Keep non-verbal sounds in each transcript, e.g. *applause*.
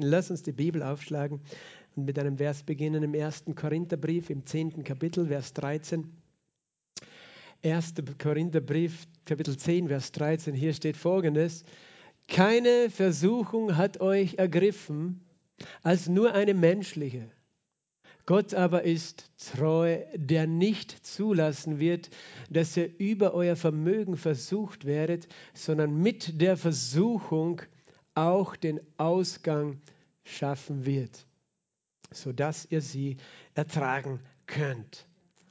Lass uns die Bibel aufschlagen und mit einem Vers beginnen im ersten Korintherbrief im zehnten Kapitel, Vers 13. 1. Korintherbrief, Kapitel 10, Vers 13. Hier steht folgendes: Keine Versuchung hat euch ergriffen als nur eine menschliche. Gott aber ist treu, der nicht zulassen wird, dass ihr über euer Vermögen versucht werdet, sondern mit der Versuchung auch den Ausgang schaffen wird, sodass ihr sie ertragen könnt.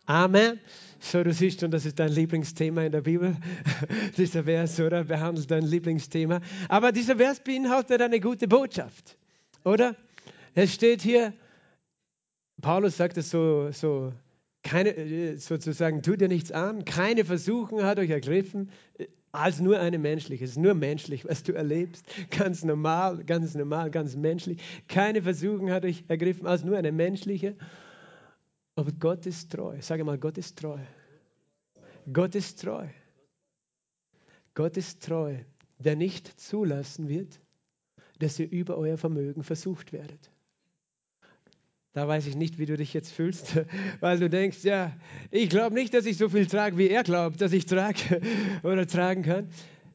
Amen. So, du siehst schon, das ist dein Lieblingsthema in der Bibel. *laughs* dieser Vers, oder? Behandelt dein Lieblingsthema. Aber dieser Vers beinhaltet eine gute Botschaft, oder? Es steht hier, Paulus sagt es so, so keine, äh, sozusagen, tut dir nichts an, keine Versuchung hat euch ergriffen, als nur eine menschliche. Es ist nur menschlich, was du erlebst. Ganz normal, ganz normal, ganz menschlich. Keine Versuchung hat euch ergriffen als nur eine menschliche. Aber Gott ist treu. Sage mal, Gott ist treu. Gott ist treu. Gott ist treu, der nicht zulassen wird, dass ihr über euer Vermögen versucht werdet. Da weiß ich nicht, wie du dich jetzt fühlst, *laughs* weil du denkst, ja, ich glaube nicht, dass ich so viel trage, wie er glaubt, dass ich trage *laughs* oder tragen kann,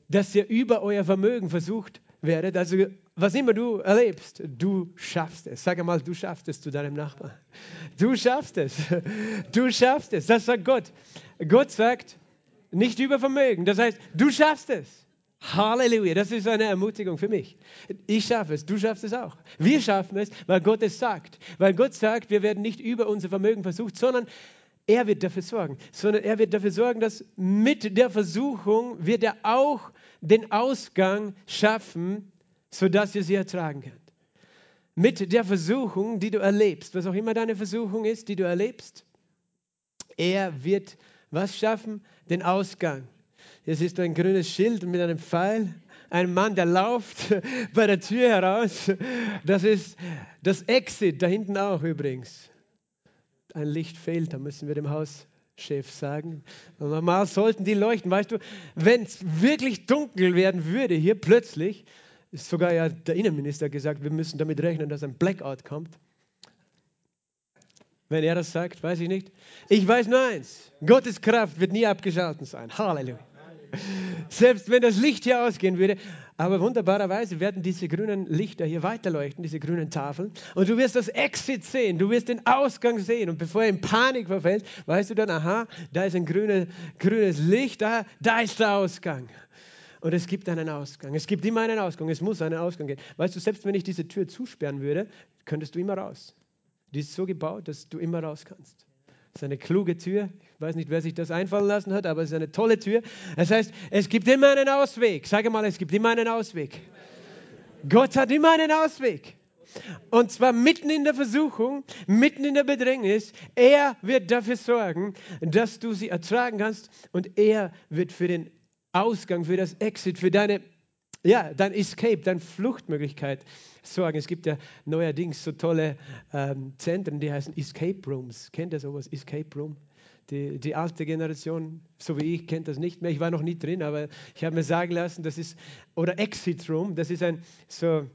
dass ihr über euer Vermögen versucht werdet. Also was immer du erlebst, du schaffst es. Sag einmal, du schaffst es zu deinem Nachbarn. Du schaffst es. *laughs* Du schaffst es. Das sagt Gott. Gott sagt, nicht über Vermögen. Das heißt, du schaffst es. Halleluja, das ist eine Ermutigung für mich. Ich schaffe es, du schaffst es auch. Wir schaffen es, weil Gott es sagt. Weil Gott sagt, wir werden nicht über unser Vermögen versucht, sondern er wird dafür sorgen. Sondern er wird dafür sorgen, dass mit der Versuchung wird er auch den Ausgang schaffen, sodass ihr sie ertragen könnt. Mit der Versuchung, die du erlebst, was auch immer deine Versuchung ist, die du erlebst, er wird was schaffen? Den Ausgang. Es ist ein grünes Schild mit einem Pfeil. Ein Mann, der läuft *laughs* bei der Tür heraus. Das ist das Exit, da hinten auch übrigens. Ein Licht fehlt, da müssen wir dem Hauschef sagen. Normal sollten die leuchten. Weißt du, wenn es wirklich dunkel werden würde, hier plötzlich, ist sogar ja der Innenminister gesagt, wir müssen damit rechnen, dass ein Blackout kommt. Wenn er das sagt, weiß ich nicht. Ich weiß nur eins: Gottes Kraft wird nie abgeschaltet sein. Halleluja. *laughs* Selbst wenn das Licht hier ausgehen würde. Aber wunderbarerweise werden diese grünen Lichter hier weiterleuchten, diese grünen Tafeln. Und du wirst das Exit sehen, du wirst den Ausgang sehen. Und bevor er in Panik verfällt, weißt du dann, aha, da ist ein grüne, grünes Licht, da, da ist der Ausgang. Und es gibt einen Ausgang. Es gibt immer einen Ausgang. Es muss einen Ausgang geben. Weißt du, selbst wenn ich diese Tür zusperren würde, könntest du immer raus. Die ist so gebaut, dass du immer raus kannst. Das ist eine kluge Tür. Ich weiß nicht, wer sich das einfallen lassen hat, aber es ist eine tolle Tür. Das heißt, es gibt immer einen Ausweg. Sage mal, es gibt immer einen Ausweg. Gott hat immer einen Ausweg. Und zwar mitten in der Versuchung, mitten in der Bedrängnis. Er wird dafür sorgen, dass du sie ertragen kannst. Und er wird für den Ausgang, für das Exit, für deine, ja, dein Escape, deine Fluchtmöglichkeit sorgen. Es gibt ja neuerdings so tolle ähm, Zentren, die heißen Escape Rooms. Kennt ihr sowas? Escape Room? Die, die, alte Generation, so wie ich, kennt das nicht mehr. Ich war noch nie drin, aber ich habe mir sagen lassen, das ist, oder Exit Room, das ist ein, so,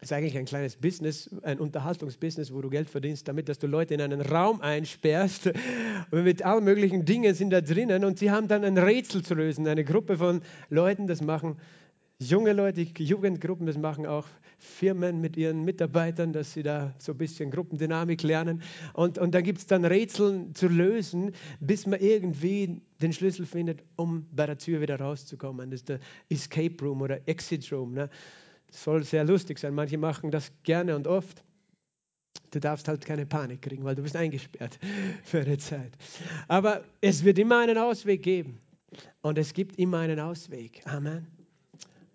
ist eigentlich ein kleines Business, ein Unterhaltungsbusiness, wo du Geld verdienst, damit, dass du Leute in einen Raum einsperrst und mit allen möglichen Dingen sind da drinnen und sie haben dann ein Rätsel zu lösen. Eine Gruppe von Leuten, das machen junge Leute, Jugendgruppen, das machen auch Firmen mit ihren Mitarbeitern, dass sie da so ein bisschen Gruppendynamik lernen. Und, und da gibt es dann Rätsel zu lösen, bis man irgendwie den Schlüssel findet, um bei der Tür wieder rauszukommen. Das ist der Escape Room oder Exit Room. Ne? Das soll sehr lustig sein. Manche machen das gerne und oft. Du darfst halt keine Panik kriegen, weil du bist eingesperrt *laughs* für eine Zeit. Aber es wird immer einen Ausweg geben. Und es gibt immer einen Ausweg. Amen.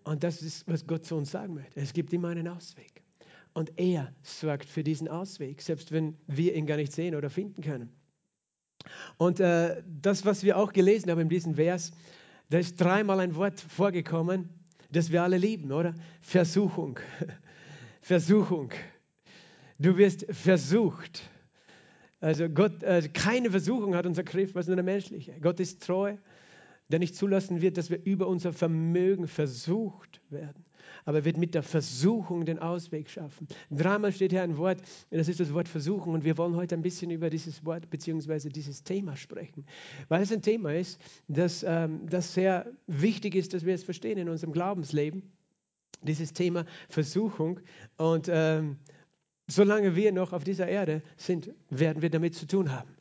Und das ist, was Gott zu uns sagen möchte. Es gibt immer einen Ausweg. Und er sorgt für diesen Ausweg, selbst wenn wir ihn gar nicht sehen oder finden können. Und äh, das, was wir auch gelesen haben in diesem Vers, da ist dreimal ein Wort vorgekommen, das wir alle lieben, oder? Versuchung. *laughs* Versuchung. Du wirst versucht. Also Gott, äh, keine Versuchung hat unser Griff, was nur eine menschliche. Gott ist treu der nicht zulassen wird, dass wir über unser Vermögen versucht werden. aber er wird mit der Versuchung den Ausweg schaffen. Dreimal steht hier ein Wort, das ist das Wort Versuchung und wir wollen heute ein bisschen über dieses Wort bzw. dieses Thema sprechen, weil es ein Thema ist, das, ähm, das sehr wichtig ist, dass wir es verstehen in unserem Glaubensleben, dieses Thema Versuchung und ähm, solange wir noch auf dieser Erde sind, werden wir damit zu tun haben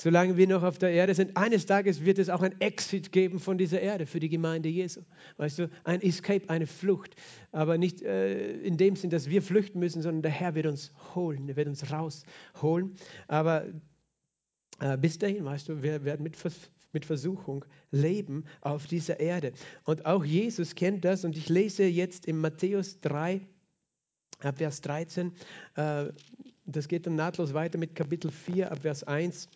solange wir noch auf der Erde sind. Eines Tages wird es auch ein Exit geben von dieser Erde für die Gemeinde Jesu. Weißt du, ein Escape, eine Flucht. Aber nicht äh, in dem Sinn, dass wir flüchten müssen, sondern der Herr wird uns holen, er wird uns rausholen. Aber äh, bis dahin, weißt du, wir werden mit, mit Versuchung leben auf dieser Erde. Und auch Jesus kennt das. Und ich lese jetzt in Matthäus 3, ab Vers 13. Äh, das geht dann nahtlos weiter mit Kapitel 4, ab Vers 1 äh,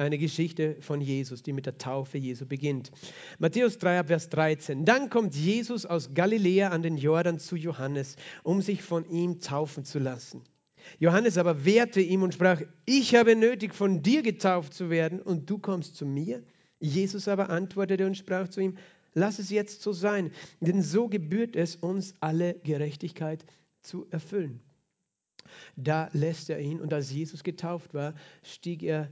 eine Geschichte von Jesus, die mit der Taufe Jesu beginnt. Matthäus 3, Vers 13. Dann kommt Jesus aus Galiläa an den Jordan zu Johannes, um sich von ihm taufen zu lassen. Johannes aber wehrte ihm und sprach, ich habe nötig, von dir getauft zu werden und du kommst zu mir? Jesus aber antwortete und sprach zu ihm, lass es jetzt so sein, denn so gebührt es uns, alle Gerechtigkeit zu erfüllen. Da lässt er ihn und als Jesus getauft war, stieg er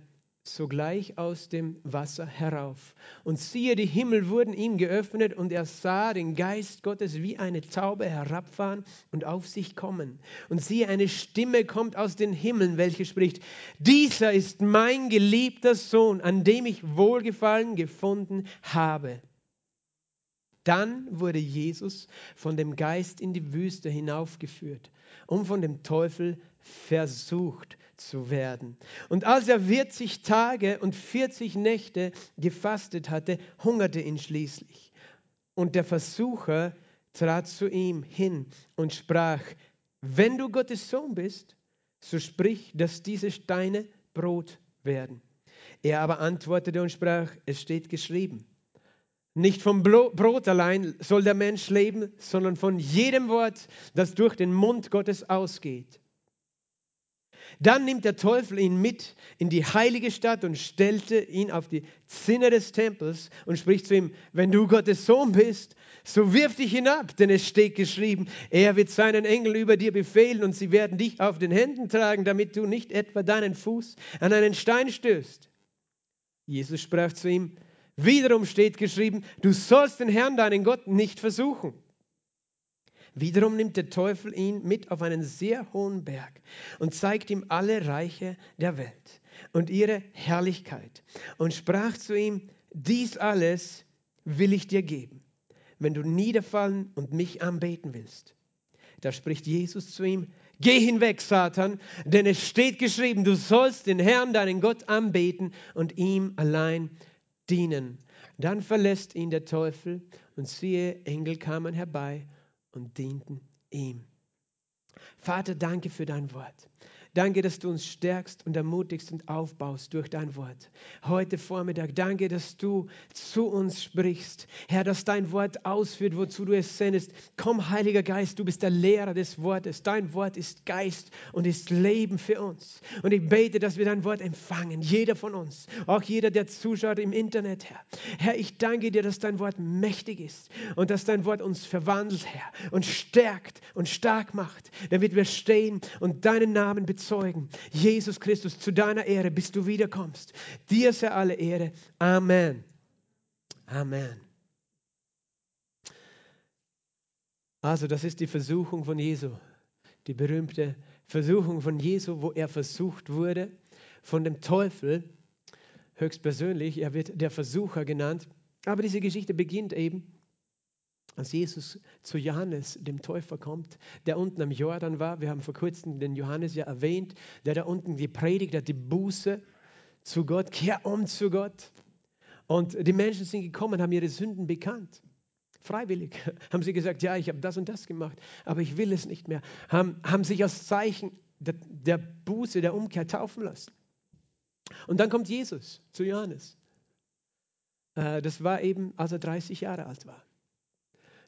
sogleich aus dem Wasser herauf. Und siehe, die Himmel wurden ihm geöffnet und er sah den Geist Gottes wie eine Taube herabfahren und auf sich kommen. Und siehe, eine Stimme kommt aus den Himmeln, welche spricht, dieser ist mein geliebter Sohn, an dem ich Wohlgefallen gefunden habe. Dann wurde Jesus von dem Geist in die Wüste hinaufgeführt, um von dem Teufel versucht zu werden. Und als er 40 Tage und 40 Nächte gefastet hatte, hungerte ihn schließlich. Und der Versucher trat zu ihm hin und sprach, wenn du Gottes Sohn bist, so sprich, dass diese Steine Brot werden. Er aber antwortete und sprach, es steht geschrieben, nicht vom Brot allein soll der Mensch leben, sondern von jedem Wort, das durch den Mund Gottes ausgeht. Dann nimmt der Teufel ihn mit in die heilige Stadt und stellte ihn auf die Zinne des Tempels und spricht zu ihm, wenn du Gottes Sohn bist, so wirf dich hinab, denn es steht geschrieben, er wird seinen Engeln über dir befehlen und sie werden dich auf den Händen tragen, damit du nicht etwa deinen Fuß an einen Stein stößt. Jesus sprach zu ihm, Wiederum steht geschrieben, du sollst den Herrn, deinen Gott, nicht versuchen. Wiederum nimmt der Teufel ihn mit auf einen sehr hohen Berg und zeigt ihm alle Reiche der Welt und ihre Herrlichkeit und sprach zu ihm, dies alles will ich dir geben, wenn du niederfallen und mich anbeten willst. Da spricht Jesus zu ihm, Geh hinweg, Satan, denn es steht geschrieben, du sollst den Herrn, deinen Gott, anbeten und ihm allein dienen. Dann verlässt ihn der Teufel und siehe, Engel kamen herbei und dienten ihm. Vater, danke für dein Wort. Danke, dass du uns stärkst und ermutigst und aufbaust durch dein Wort. Heute Vormittag, danke, dass du zu uns sprichst. Herr, dass dein Wort ausführt, wozu du es sendest. Komm, Heiliger Geist, du bist der Lehrer des Wortes. Dein Wort ist Geist und ist Leben für uns. Und ich bete, dass wir dein Wort empfangen, jeder von uns, auch jeder, der zuschaut im Internet, Herr. Herr, ich danke dir, dass dein Wort mächtig ist und dass dein Wort uns verwandelt, Herr, und stärkt und stark macht, damit wir stehen und deinen Namen bezeugen bezeugen, Jesus Christus, zu deiner Ehre, bis du wiederkommst. Dir sei alle Ehre. Amen. Amen. Also, das ist die Versuchung von Jesu, die berühmte Versuchung von Jesu, wo er versucht wurde von dem Teufel, höchstpersönlich. Er wird der Versucher genannt. Aber diese Geschichte beginnt eben als Jesus zu Johannes, dem Täufer, kommt, der unten am Jordan war, wir haben vor kurzem den Johannes ja erwähnt, der da unten gepredigt hat, die Buße zu Gott, kehr um zu Gott. Und die Menschen sind gekommen, haben ihre Sünden bekannt. Freiwillig *laughs* haben sie gesagt, ja, ich habe das und das gemacht, aber ich will es nicht mehr. Haben, haben sich als Zeichen der, der Buße, der Umkehr taufen lassen. Und dann kommt Jesus zu Johannes. Äh, das war eben, als er 30 Jahre alt war.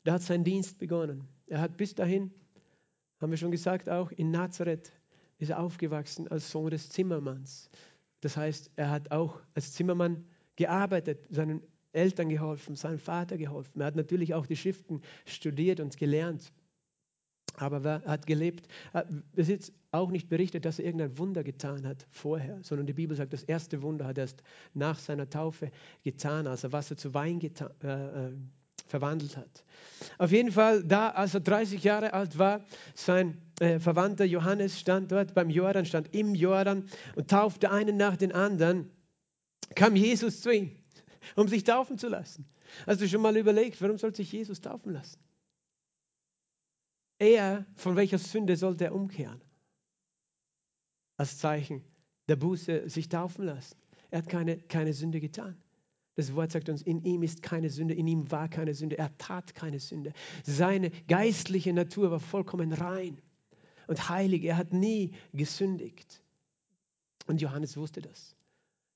Da hat sein Dienst begonnen. Er hat bis dahin, haben wir schon gesagt, auch in Nazareth ist er aufgewachsen als Sohn des Zimmermanns. Das heißt, er hat auch als Zimmermann gearbeitet. Seinen Eltern geholfen, seinem Vater geholfen. Er hat natürlich auch die Schriften studiert und gelernt. Aber er hat gelebt. Es ist auch nicht berichtet, dass er irgendein Wunder getan hat vorher, sondern die Bibel sagt, das erste Wunder hat er erst nach seiner Taufe getan, als er Wasser zu Wein getan, äh, äh, verwandelt hat. Auf jeden Fall, da, als er 30 Jahre alt war, sein äh, Verwandter Johannes stand dort beim Jordan, stand im Jordan und taufte einen nach den anderen, kam Jesus zu ihm, um sich taufen zu lassen. Hast du schon mal überlegt, warum soll sich Jesus taufen lassen? Er, von welcher Sünde sollte er umkehren? Als Zeichen der Buße sich taufen lassen. Er hat keine, keine Sünde getan. Das Wort sagt uns, in ihm ist keine Sünde, in ihm war keine Sünde, er tat keine Sünde. Seine geistliche Natur war vollkommen rein und heilig, er hat nie gesündigt. Und Johannes wusste das,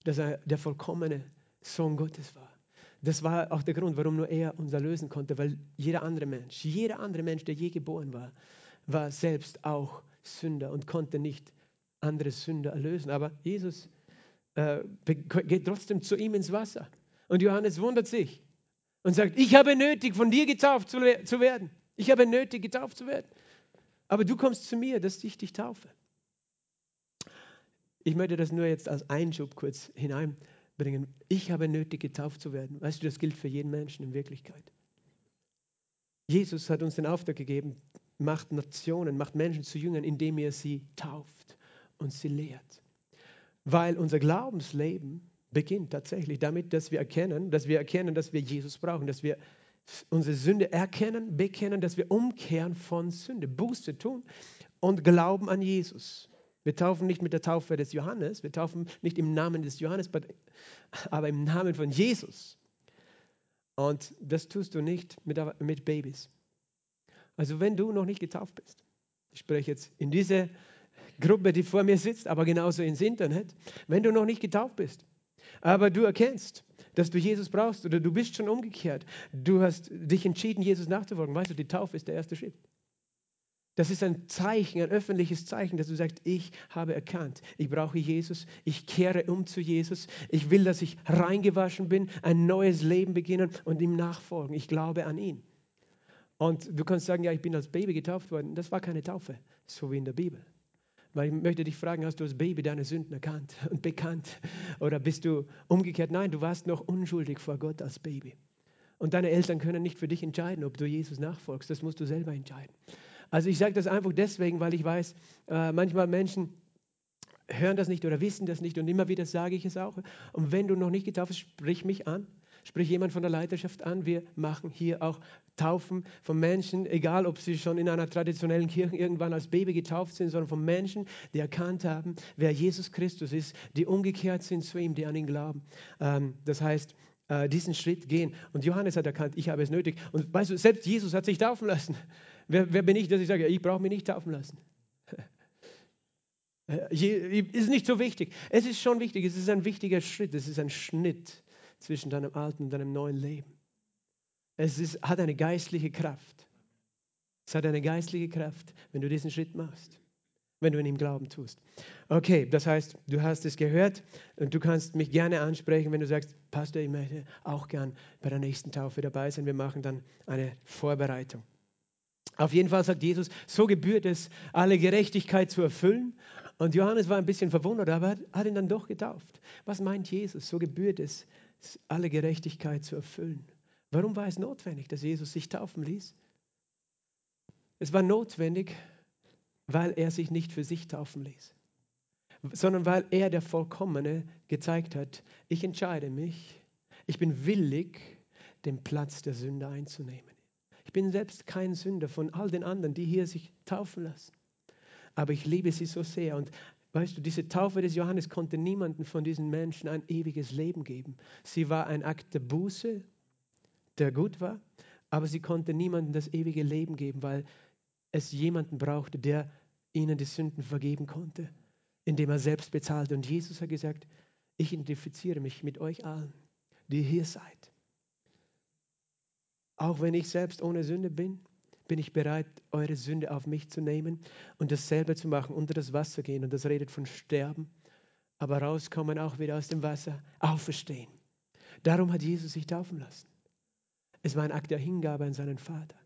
dass er der vollkommene Sohn Gottes war. Das war auch der Grund, warum nur er uns erlösen konnte, weil jeder andere Mensch, jeder andere Mensch, der je geboren war, war selbst auch Sünder und konnte nicht andere Sünder erlösen. Aber Jesus äh, geht trotzdem zu ihm ins Wasser. Und Johannes wundert sich und sagt, ich habe nötig, von dir getauft zu, zu werden. Ich habe nötig, getauft zu werden. Aber du kommst zu mir, dass ich dich taufe. Ich möchte das nur jetzt als Einschub kurz hinein bringen. Ich habe nötig, getauft zu werden. Weißt du, das gilt für jeden Menschen in Wirklichkeit. Jesus hat uns den Auftrag gegeben, macht Nationen, macht Menschen zu Jüngern, indem er sie tauft und sie lehrt. Weil unser Glaubensleben beginnt tatsächlich damit, dass wir erkennen, dass wir erkennen, dass wir Jesus brauchen, dass wir unsere Sünde erkennen, bekennen, dass wir umkehren von Sünde, Buße tun und glauben an Jesus. Wir taufen nicht mit der Taufe des Johannes, wir taufen nicht im Namen des Johannes, aber im Namen von Jesus. Und das tust du nicht mit, mit Babys. Also wenn du noch nicht getauft bist, ich spreche jetzt in diese Gruppe, die vor mir sitzt, aber genauso ins Internet, wenn du noch nicht getauft bist, aber du erkennst, dass du Jesus brauchst oder du bist schon umgekehrt, du hast dich entschieden, Jesus nachzufolgen, weißt du, die Taufe ist der erste Schritt. Das ist ein Zeichen, ein öffentliches Zeichen, dass du sagst, ich habe erkannt, ich brauche Jesus, ich kehre um zu Jesus, ich will, dass ich reingewaschen bin, ein neues Leben beginnen und ihm nachfolgen. Ich glaube an ihn. Und du kannst sagen, ja, ich bin als Baby getauft worden. Das war keine Taufe, so wie in der Bibel. Weil ich möchte dich fragen, hast du als Baby deine Sünden erkannt *laughs* und bekannt? Oder bist du umgekehrt? Nein, du warst noch unschuldig vor Gott als Baby. Und deine Eltern können nicht für dich entscheiden, ob du Jesus nachfolgst. Das musst du selber entscheiden. Also ich sage das einfach deswegen, weil ich weiß, äh, manchmal Menschen hören das nicht oder wissen das nicht und immer wieder sage ich es auch. Und wenn du noch nicht getauft bist, sprich mich an. Sprich jemand von der Leiterschaft an. Wir machen hier auch Taufen von Menschen, egal ob sie schon in einer traditionellen Kirche irgendwann als Baby getauft sind, sondern von Menschen, die erkannt haben, wer Jesus Christus ist, die umgekehrt sind zu ihm, die an ihn glauben. Ähm, das heißt, äh, diesen Schritt gehen. Und Johannes hat erkannt, ich habe es nötig. Und weißt du, selbst Jesus hat sich taufen lassen. *laughs* Wer, wer bin ich, dass ich sage, ich brauche mich nicht taufen lassen? *laughs* ist nicht so wichtig. Es ist schon wichtig, es ist ein wichtiger Schritt, es ist ein Schnitt zwischen deinem alten und deinem neuen Leben. Es ist, hat eine geistliche Kraft. Es hat eine geistliche Kraft, wenn du diesen Schritt machst, wenn du in ihm Glauben tust. Okay, das heißt, du hast es gehört und du kannst mich gerne ansprechen, wenn du sagst, Pastor, ich möchte auch gern bei der nächsten Taufe dabei sein. Wir machen dann eine Vorbereitung. Auf jeden Fall sagt Jesus, so gebührt es, alle Gerechtigkeit zu erfüllen. Und Johannes war ein bisschen verwundert, aber hat ihn dann doch getauft. Was meint Jesus? So gebührt es, alle Gerechtigkeit zu erfüllen. Warum war es notwendig, dass Jesus sich taufen ließ? Es war notwendig, weil er sich nicht für sich taufen ließ, sondern weil er der Vollkommene gezeigt hat, ich entscheide mich, ich bin willig, den Platz der Sünde einzunehmen. Ich bin selbst kein Sünder von all den anderen, die hier sich taufen lassen. Aber ich liebe sie so sehr. Und weißt du, diese Taufe des Johannes konnte niemanden von diesen Menschen ein ewiges Leben geben. Sie war ein Akt der Buße, der gut war, aber sie konnte niemandem das ewige Leben geben, weil es jemanden brauchte, der ihnen die Sünden vergeben konnte, indem er selbst bezahlte. Und Jesus hat gesagt, ich identifiziere mich mit euch allen, die hier seid. Auch wenn ich selbst ohne Sünde bin, bin ich bereit, eure Sünde auf mich zu nehmen und dasselbe zu machen, unter das Wasser gehen. Und das redet von Sterben, aber rauskommen auch wieder aus dem Wasser, auferstehen. Darum hat Jesus sich taufen lassen. Es war ein Akt der Hingabe an seinen Vater.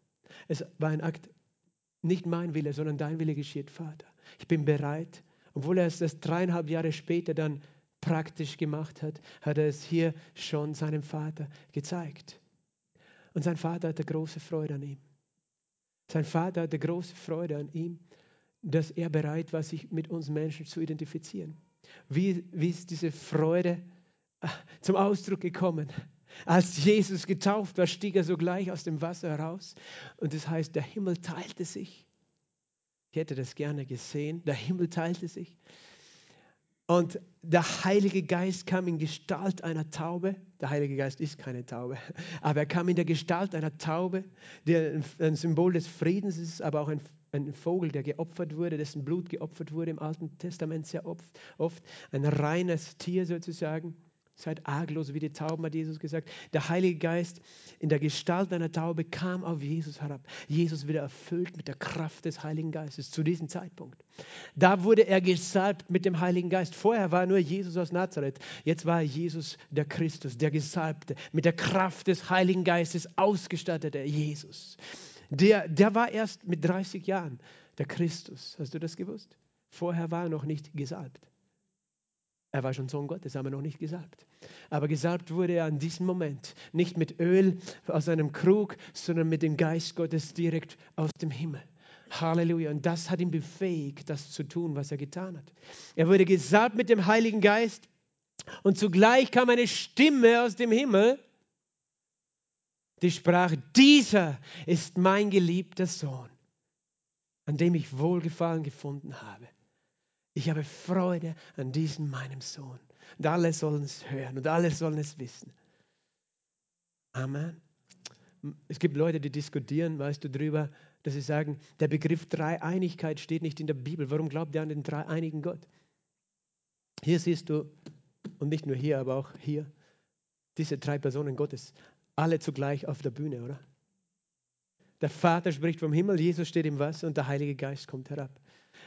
Es war ein Akt, nicht mein Wille, sondern dein Wille geschieht, Vater. Ich bin bereit, obwohl er es das dreieinhalb Jahre später dann praktisch gemacht hat, hat er es hier schon seinem Vater gezeigt. Und sein Vater hatte große Freude an ihm. Sein Vater hatte große Freude an ihm, dass er bereit war, sich mit uns Menschen zu identifizieren. Wie, wie ist diese Freude äh, zum Ausdruck gekommen? Als Jesus getauft war, stieg er sogleich aus dem Wasser heraus. Und das heißt, der Himmel teilte sich. Ich hätte das gerne gesehen. Der Himmel teilte sich. Und der Heilige Geist kam in Gestalt einer Taube. Der Heilige Geist ist keine Taube, *laughs* aber er kam in der Gestalt einer Taube, der ein Symbol des Friedens ist, aber auch ein, ein Vogel, der geopfert wurde, dessen Blut geopfert wurde im Alten Testament sehr oft. oft ein reines Tier sozusagen. Seid arglos wie die Tauben, hat Jesus gesagt. Der Heilige Geist in der Gestalt einer Taube kam auf Jesus herab. Jesus wieder erfüllt mit der Kraft des Heiligen Geistes zu diesem Zeitpunkt. Da wurde er gesalbt mit dem Heiligen Geist. Vorher war nur Jesus aus Nazareth. Jetzt war Jesus der Christus, der Gesalbte, mit der Kraft des Heiligen Geistes ausgestattete Jesus. Der, der war erst mit 30 Jahren der Christus. Hast du das gewusst? Vorher war er noch nicht gesalbt. Er war schon Sohn Gottes, aber noch nicht gesalbt. Aber gesalbt wurde er an diesem Moment. Nicht mit Öl aus einem Krug, sondern mit dem Geist Gottes direkt aus dem Himmel. Halleluja. Und das hat ihn befähigt, das zu tun, was er getan hat. Er wurde gesalbt mit dem Heiligen Geist und zugleich kam eine Stimme aus dem Himmel, die sprach, dieser ist mein geliebter Sohn, an dem ich Wohlgefallen gefunden habe. Ich habe Freude an diesem meinem Sohn. Und alle sollen es hören und alle sollen es wissen. Amen. Es gibt Leute, die diskutieren, weißt du, darüber, dass sie sagen, der Begriff Dreieinigkeit steht nicht in der Bibel. Warum glaubt ihr an den dreieinigen Gott? Hier siehst du, und nicht nur hier, aber auch hier, diese drei Personen Gottes, alle zugleich auf der Bühne, oder? Der Vater spricht vom Himmel, Jesus steht im Wasser und der Heilige Geist kommt herab.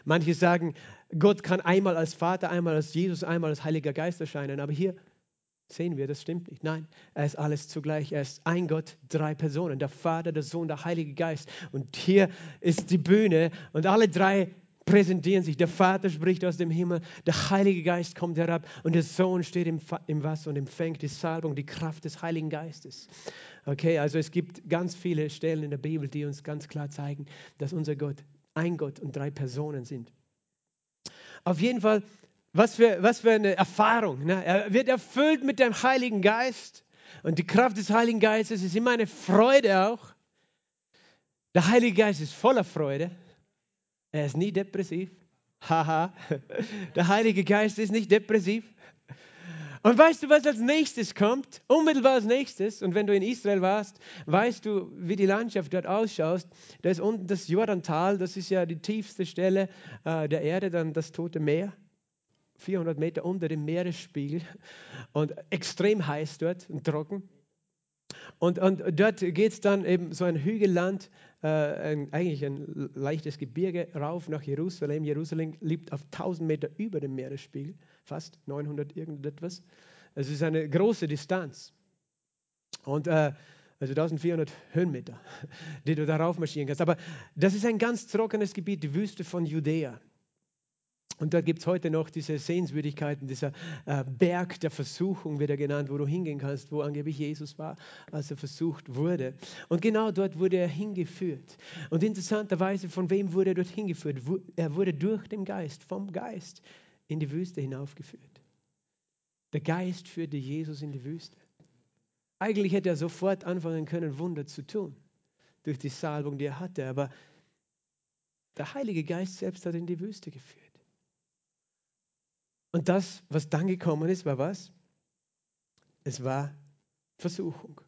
Manche sagen, Gott kann einmal als Vater, einmal als Jesus, einmal als Heiliger Geist erscheinen. Aber hier sehen wir, das stimmt nicht. Nein, er ist alles zugleich. Er ist ein Gott, drei Personen. Der Vater, der Sohn, der Heilige Geist. Und hier ist die Bühne und alle drei präsentieren sich. Der Vater spricht aus dem Himmel, der Heilige Geist kommt herab und der Sohn steht im, im Wasser und empfängt die Salbung, die Kraft des Heiligen Geistes. Okay, also es gibt ganz viele Stellen in der Bibel, die uns ganz klar zeigen, dass unser Gott ein Gott und drei Personen sind. Auf jeden Fall, was für, was für eine Erfahrung. Ne? Er wird erfüllt mit dem Heiligen Geist und die Kraft des Heiligen Geistes ist immer eine Freude auch. Der Heilige Geist ist voller Freude. Er ist nie depressiv. Haha. *laughs* Der Heilige Geist ist nicht depressiv. Und weißt du, was als nächstes kommt? Unmittelbar als nächstes, und wenn du in Israel warst, weißt du, wie die Landschaft dort ausschaut. Da ist unten das Jordantal, das ist ja die tiefste Stelle äh, der Erde, dann das Tote Meer. 400 Meter unter dem Meeresspiegel und extrem heiß dort und trocken. Und, und dort geht es dann eben so ein Hügelland, äh, ein, eigentlich ein leichtes Gebirge rauf nach Jerusalem. Jerusalem liegt auf 1000 Meter über dem Meeresspiegel fast 900 irgendetwas. Es ist eine große Distanz. Und äh, also 1400 Höhenmeter, *laughs* die du darauf marschieren kannst. Aber das ist ein ganz trockenes Gebiet, die Wüste von Judäa. Und da gibt es heute noch diese Sehenswürdigkeiten, dieser äh, Berg der Versuchung wird er genannt, wo du hingehen kannst, wo angeblich Jesus war, als er versucht wurde. Und genau dort wurde er hingeführt. Und interessanterweise, von wem wurde er dort hingeführt? Er wurde durch den Geist, vom Geist in die Wüste hinaufgeführt. Der Geist führte Jesus in die Wüste. Eigentlich hätte er sofort anfangen können, Wunder zu tun, durch die Salbung, die er hatte, aber der Heilige Geist selbst hat ihn in die Wüste geführt. Und das, was dann gekommen ist, war was? Es war Versuchung.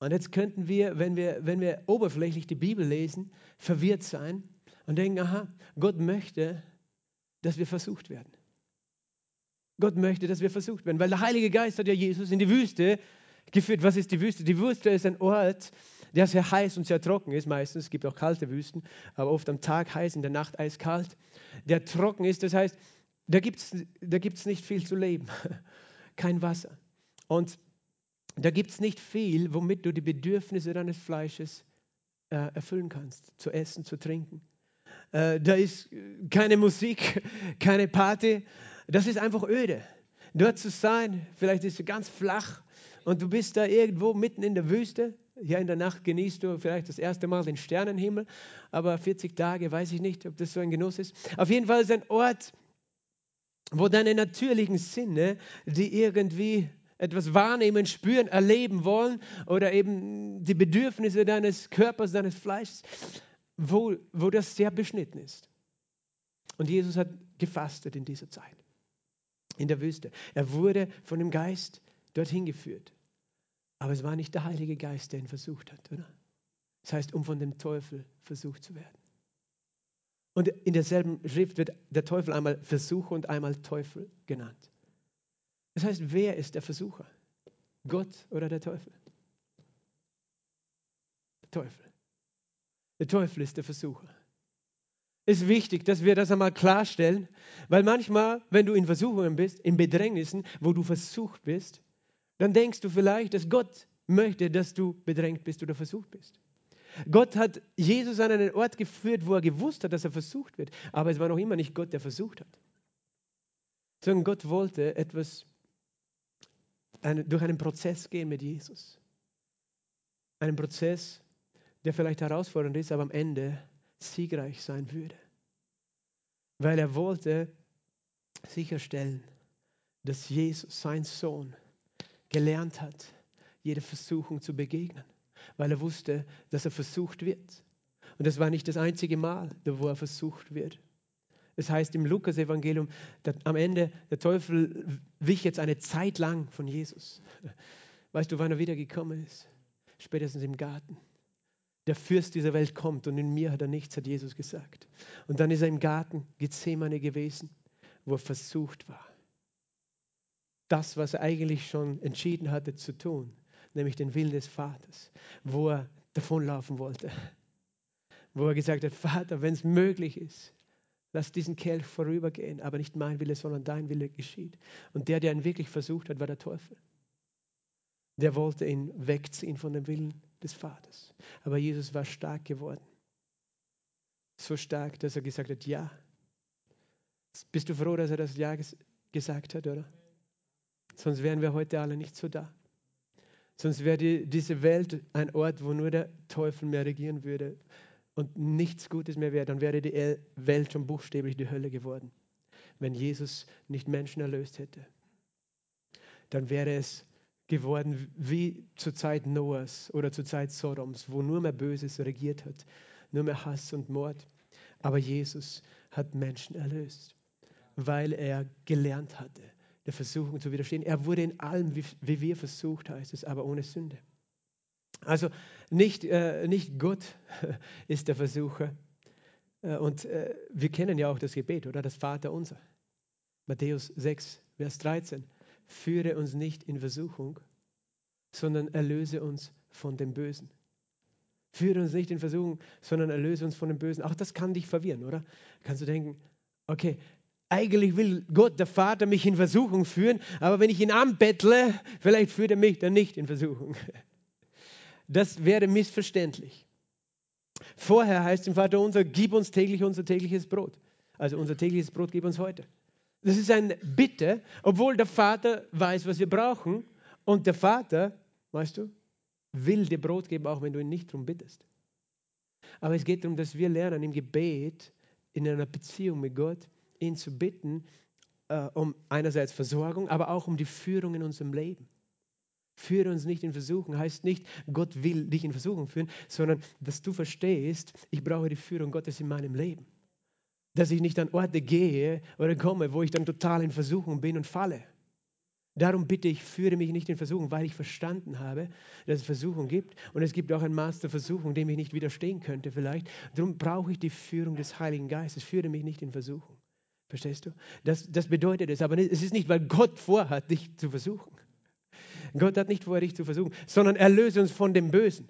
Und jetzt könnten wir, wenn wir, wenn wir oberflächlich die Bibel lesen, verwirrt sein und denken, aha, Gott möchte, dass wir versucht werden. Gott möchte, dass wir versucht werden, weil der Heilige Geist hat ja Jesus in die Wüste geführt. Was ist die Wüste? Die Wüste ist ein Ort, der sehr heiß und sehr trocken ist meistens. Es gibt auch kalte Wüsten, aber oft am Tag heiß, in der Nacht eiskalt. Der trocken ist, das heißt, da gibt es da gibt's nicht viel zu leben. *laughs* Kein Wasser. Und da gibt es nicht viel, womit du die Bedürfnisse deines Fleisches äh, erfüllen kannst, zu essen, zu trinken. Äh, da ist keine Musik, *laughs* keine Party. Das ist einfach öde. Dort zu sein, vielleicht ist es ganz flach und du bist da irgendwo mitten in der Wüste. Hier in der Nacht genießt du vielleicht das erste Mal den Sternenhimmel, aber 40 Tage weiß ich nicht, ob das so ein Genuss ist. Auf jeden Fall ist ein Ort, wo deine natürlichen Sinne, die irgendwie etwas wahrnehmen, spüren, erleben wollen oder eben die Bedürfnisse deines Körpers, deines Fleisches, wo, wo das sehr beschnitten ist. Und Jesus hat gefastet in dieser Zeit, in der Wüste. Er wurde von dem Geist dorthin geführt. Aber es war nicht der Heilige Geist, der ihn versucht hat, oder? Das heißt, um von dem Teufel versucht zu werden. Und in derselben Schrift wird der Teufel einmal Versucher und einmal Teufel genannt. Das heißt, wer ist der Versucher? Gott oder der Teufel? Der Teufel. Der Teufel ist der Versucher. Es ist wichtig, dass wir das einmal klarstellen, weil manchmal, wenn du in Versuchungen bist, in Bedrängnissen, wo du versucht bist, dann denkst du vielleicht, dass Gott möchte, dass du bedrängt bist oder versucht bist. Gott hat Jesus an einen Ort geführt, wo er gewusst hat, dass er versucht wird. Aber es war noch immer nicht Gott, der versucht hat. Sondern Gott wollte etwas durch einen Prozess gehen mit Jesus. Einen Prozess, der vielleicht herausfordernd ist, aber am Ende siegreich sein würde. Weil er wollte sicherstellen, dass Jesus, sein Sohn, gelernt hat, jede Versuchung zu begegnen, weil er wusste, dass er versucht wird. Und das war nicht das einzige Mal, wo er versucht wird. Es heißt im Lukas-Evangelium, am Ende, der Teufel wich jetzt eine Zeit lang von Jesus. Weißt du, wann er wiedergekommen ist? Spätestens im Garten der Fürst dieser Welt kommt und in mir hat er nichts, hat Jesus gesagt. Und dann ist er im Garten Gethsemane gewesen, wo er versucht war. Das, was er eigentlich schon entschieden hatte zu tun, nämlich den Willen des Vaters, wo er davonlaufen wollte. Wo er gesagt hat, Vater, wenn es möglich ist, lass diesen Kelch vorübergehen, aber nicht mein Wille, sondern dein Wille geschieht. Und der, der ihn wirklich versucht hat, war der Teufel. Der wollte ihn wegziehen von dem Willen des Vaters. Aber Jesus war stark geworden. So stark, dass er gesagt hat, ja. Bist du froh, dass er das Ja gesagt hat, oder? Sonst wären wir heute alle nicht so da. Sonst wäre die, diese Welt ein Ort, wo nur der Teufel mehr regieren würde und nichts Gutes mehr wäre. Dann wäre die Welt schon buchstäblich die Hölle geworden, wenn Jesus nicht Menschen erlöst hätte. Dann wäre es geworden wie zur Zeit Noahs oder zur Zeit Sodoms, wo nur mehr Böses regiert hat, nur mehr Hass und Mord. Aber Jesus hat Menschen erlöst, weil er gelernt hatte, der Versuchung zu widerstehen. Er wurde in allem, wie, wie wir versucht, heißt es, aber ohne Sünde. Also nicht, äh, nicht Gott *laughs* ist der Versucher. Äh, und äh, wir kennen ja auch das Gebet, oder? Das Vater unser. Matthäus 6, Vers 13 führe uns nicht in Versuchung, sondern erlöse uns von dem Bösen. Führe uns nicht in Versuchung, sondern erlöse uns von dem Bösen. Auch das kann dich verwirren, oder? Kannst du denken, okay, eigentlich will Gott, der Vater, mich in Versuchung führen, aber wenn ich ihn anbettle, vielleicht führt er mich dann nicht in Versuchung. Das wäre missverständlich. Vorher heißt im Vater unser, gib uns täglich unser tägliches Brot. Also unser tägliches Brot gib uns heute. Das ist eine Bitte, obwohl der Vater weiß, was wir brauchen. Und der Vater, weißt du, will dir Brot geben, auch wenn du ihn nicht darum bittest. Aber es geht darum, dass wir lernen, im Gebet, in einer Beziehung mit Gott, ihn zu bitten, äh, um einerseits Versorgung, aber auch um die Führung in unserem Leben. Führe uns nicht in Versuchung heißt nicht, Gott will dich in Versuchung führen, sondern dass du verstehst, ich brauche die Führung Gottes in meinem Leben dass ich nicht an Orte gehe oder komme, wo ich dann total in Versuchung bin und falle. Darum bitte ich, führe mich nicht in Versuchung, weil ich verstanden habe, dass es Versuchung gibt. Und es gibt auch ein Maß der Versuchung, dem ich nicht widerstehen könnte vielleicht. Darum brauche ich die Führung des Heiligen Geistes. Führe mich nicht in Versuchung. Verstehst du? Das, das bedeutet es. Aber es ist nicht, weil Gott vorhat, dich zu versuchen. Gott hat nicht vor, dich zu versuchen, sondern erlöse uns von dem Bösen.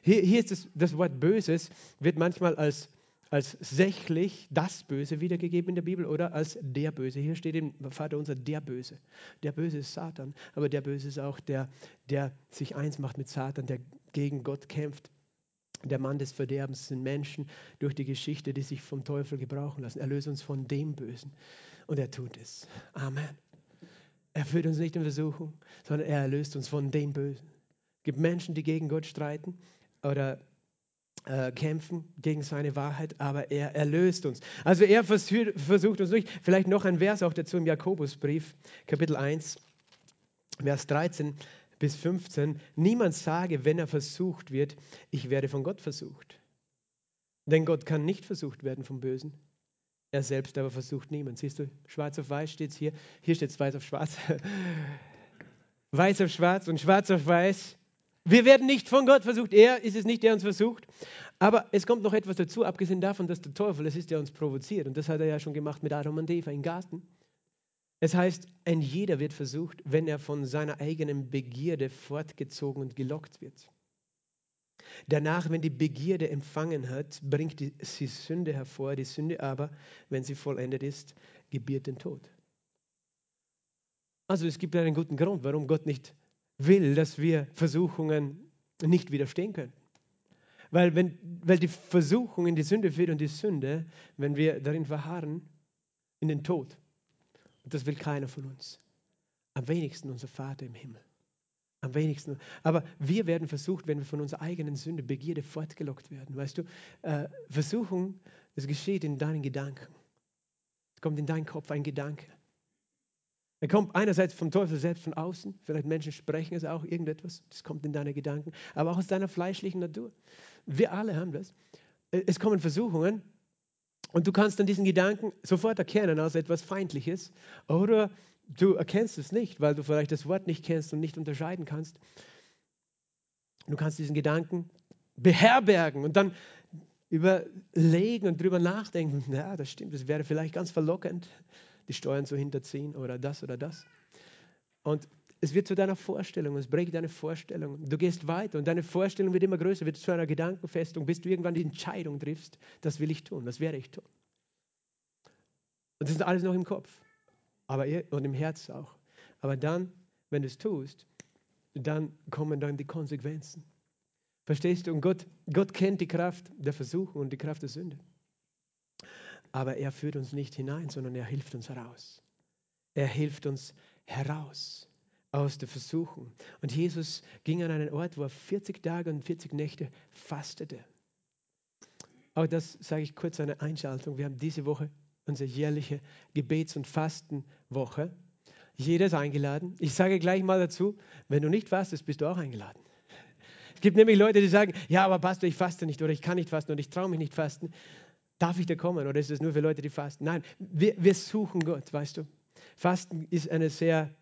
Hier, hier ist das, das Wort Böses, wird manchmal als als sächlich das Böse wiedergegeben in der Bibel oder als der Böse. Hier steht im Vater unser der Böse. Der Böse ist Satan, aber der Böse ist auch der, der sich eins macht mit Satan, der gegen Gott kämpft. Der Mann des Verderbens sind Menschen durch die Geschichte, die sich vom Teufel gebrauchen lassen. Erlöse uns von dem Bösen. Und er tut es. Amen. Er führt uns nicht in Versuchung, sondern er erlöst uns von dem Bösen. Es gibt Menschen, die gegen Gott streiten oder äh, kämpfen gegen seine Wahrheit, aber er erlöst uns. Also er versucht, versucht uns nicht. Vielleicht noch ein Vers auch dazu im Jakobusbrief, Kapitel 1, Vers 13 bis 15. Niemand sage, wenn er versucht wird, ich werde von Gott versucht. Denn Gott kann nicht versucht werden vom Bösen. Er selbst aber versucht niemand. Siehst du, schwarz auf weiß steht es hier. Hier steht es weiß auf schwarz. *laughs* weiß auf schwarz und schwarz auf weiß. Wir werden nicht von Gott versucht. Er ist es nicht, der uns versucht. Aber es kommt noch etwas dazu, abgesehen davon, dass der Teufel es ist, der uns provoziert. Und das hat er ja schon gemacht mit Adam und Eva im Garten. Es heißt, ein jeder wird versucht, wenn er von seiner eigenen Begierde fortgezogen und gelockt wird. Danach, wenn die Begierde empfangen hat, bringt sie Sünde hervor. Die Sünde aber, wenn sie vollendet ist, gebiert den Tod. Also es gibt einen guten Grund, warum Gott nicht will, dass wir Versuchungen nicht widerstehen können. Weil, wenn, weil die Versuchung in die Sünde führt und die Sünde, wenn wir darin verharren, in den Tod. Und das will keiner von uns. Am wenigsten unser Vater im Himmel. Am wenigsten. Aber wir werden versucht, wenn wir von unserer eigenen Sünde, Begierde fortgelockt werden. Weißt du, äh, Versuchung, das geschieht in deinen Gedanken. Es kommt in deinen Kopf ein Gedanke. Er kommt einerseits vom Teufel selbst von außen, vielleicht Menschen sprechen es auch, irgendetwas, das kommt in deine Gedanken, aber auch aus deiner fleischlichen Natur. Wir alle haben das. Es kommen Versuchungen und du kannst dann diesen Gedanken sofort erkennen als etwas Feindliches oder du erkennst es nicht, weil du vielleicht das Wort nicht kennst und nicht unterscheiden kannst. Du kannst diesen Gedanken beherbergen und dann überlegen und drüber nachdenken, *laughs* ja, das stimmt, das wäre vielleicht ganz verlockend die Steuern zu hinterziehen oder das oder das. Und es wird zu deiner Vorstellung, es prägt deine Vorstellung. Du gehst weiter und deine Vorstellung wird immer größer, wird zu einer Gedankenfestung, bis du irgendwann die Entscheidung triffst, das will ich tun, das werde ich tun. Und das ist alles noch im Kopf aber, und im Herz auch. Aber dann, wenn du es tust, dann kommen dann die Konsequenzen. Verstehst du? Und Gott, Gott kennt die Kraft der Versuchung und die Kraft der Sünde. Aber er führt uns nicht hinein, sondern er hilft uns heraus. Er hilft uns heraus aus der Versuchung. Und Jesus ging an einen Ort, wo er 40 Tage und 40 Nächte fastete. Auch das sage ich kurz eine Einschaltung. Wir haben diese Woche unsere jährliche Gebets- und Fastenwoche. Jeder ist eingeladen. Ich sage gleich mal dazu, wenn du nicht fastest, bist du auch eingeladen. Es gibt nämlich Leute, die sagen, ja, aber Pastor, ich faste nicht oder ich kann nicht fasten oder ich traue mich nicht fasten. Darf ich da kommen oder ist das nur für Leute, die fasten? Nein, wir, wir suchen Gott, weißt du. Fasten ist eine sehr,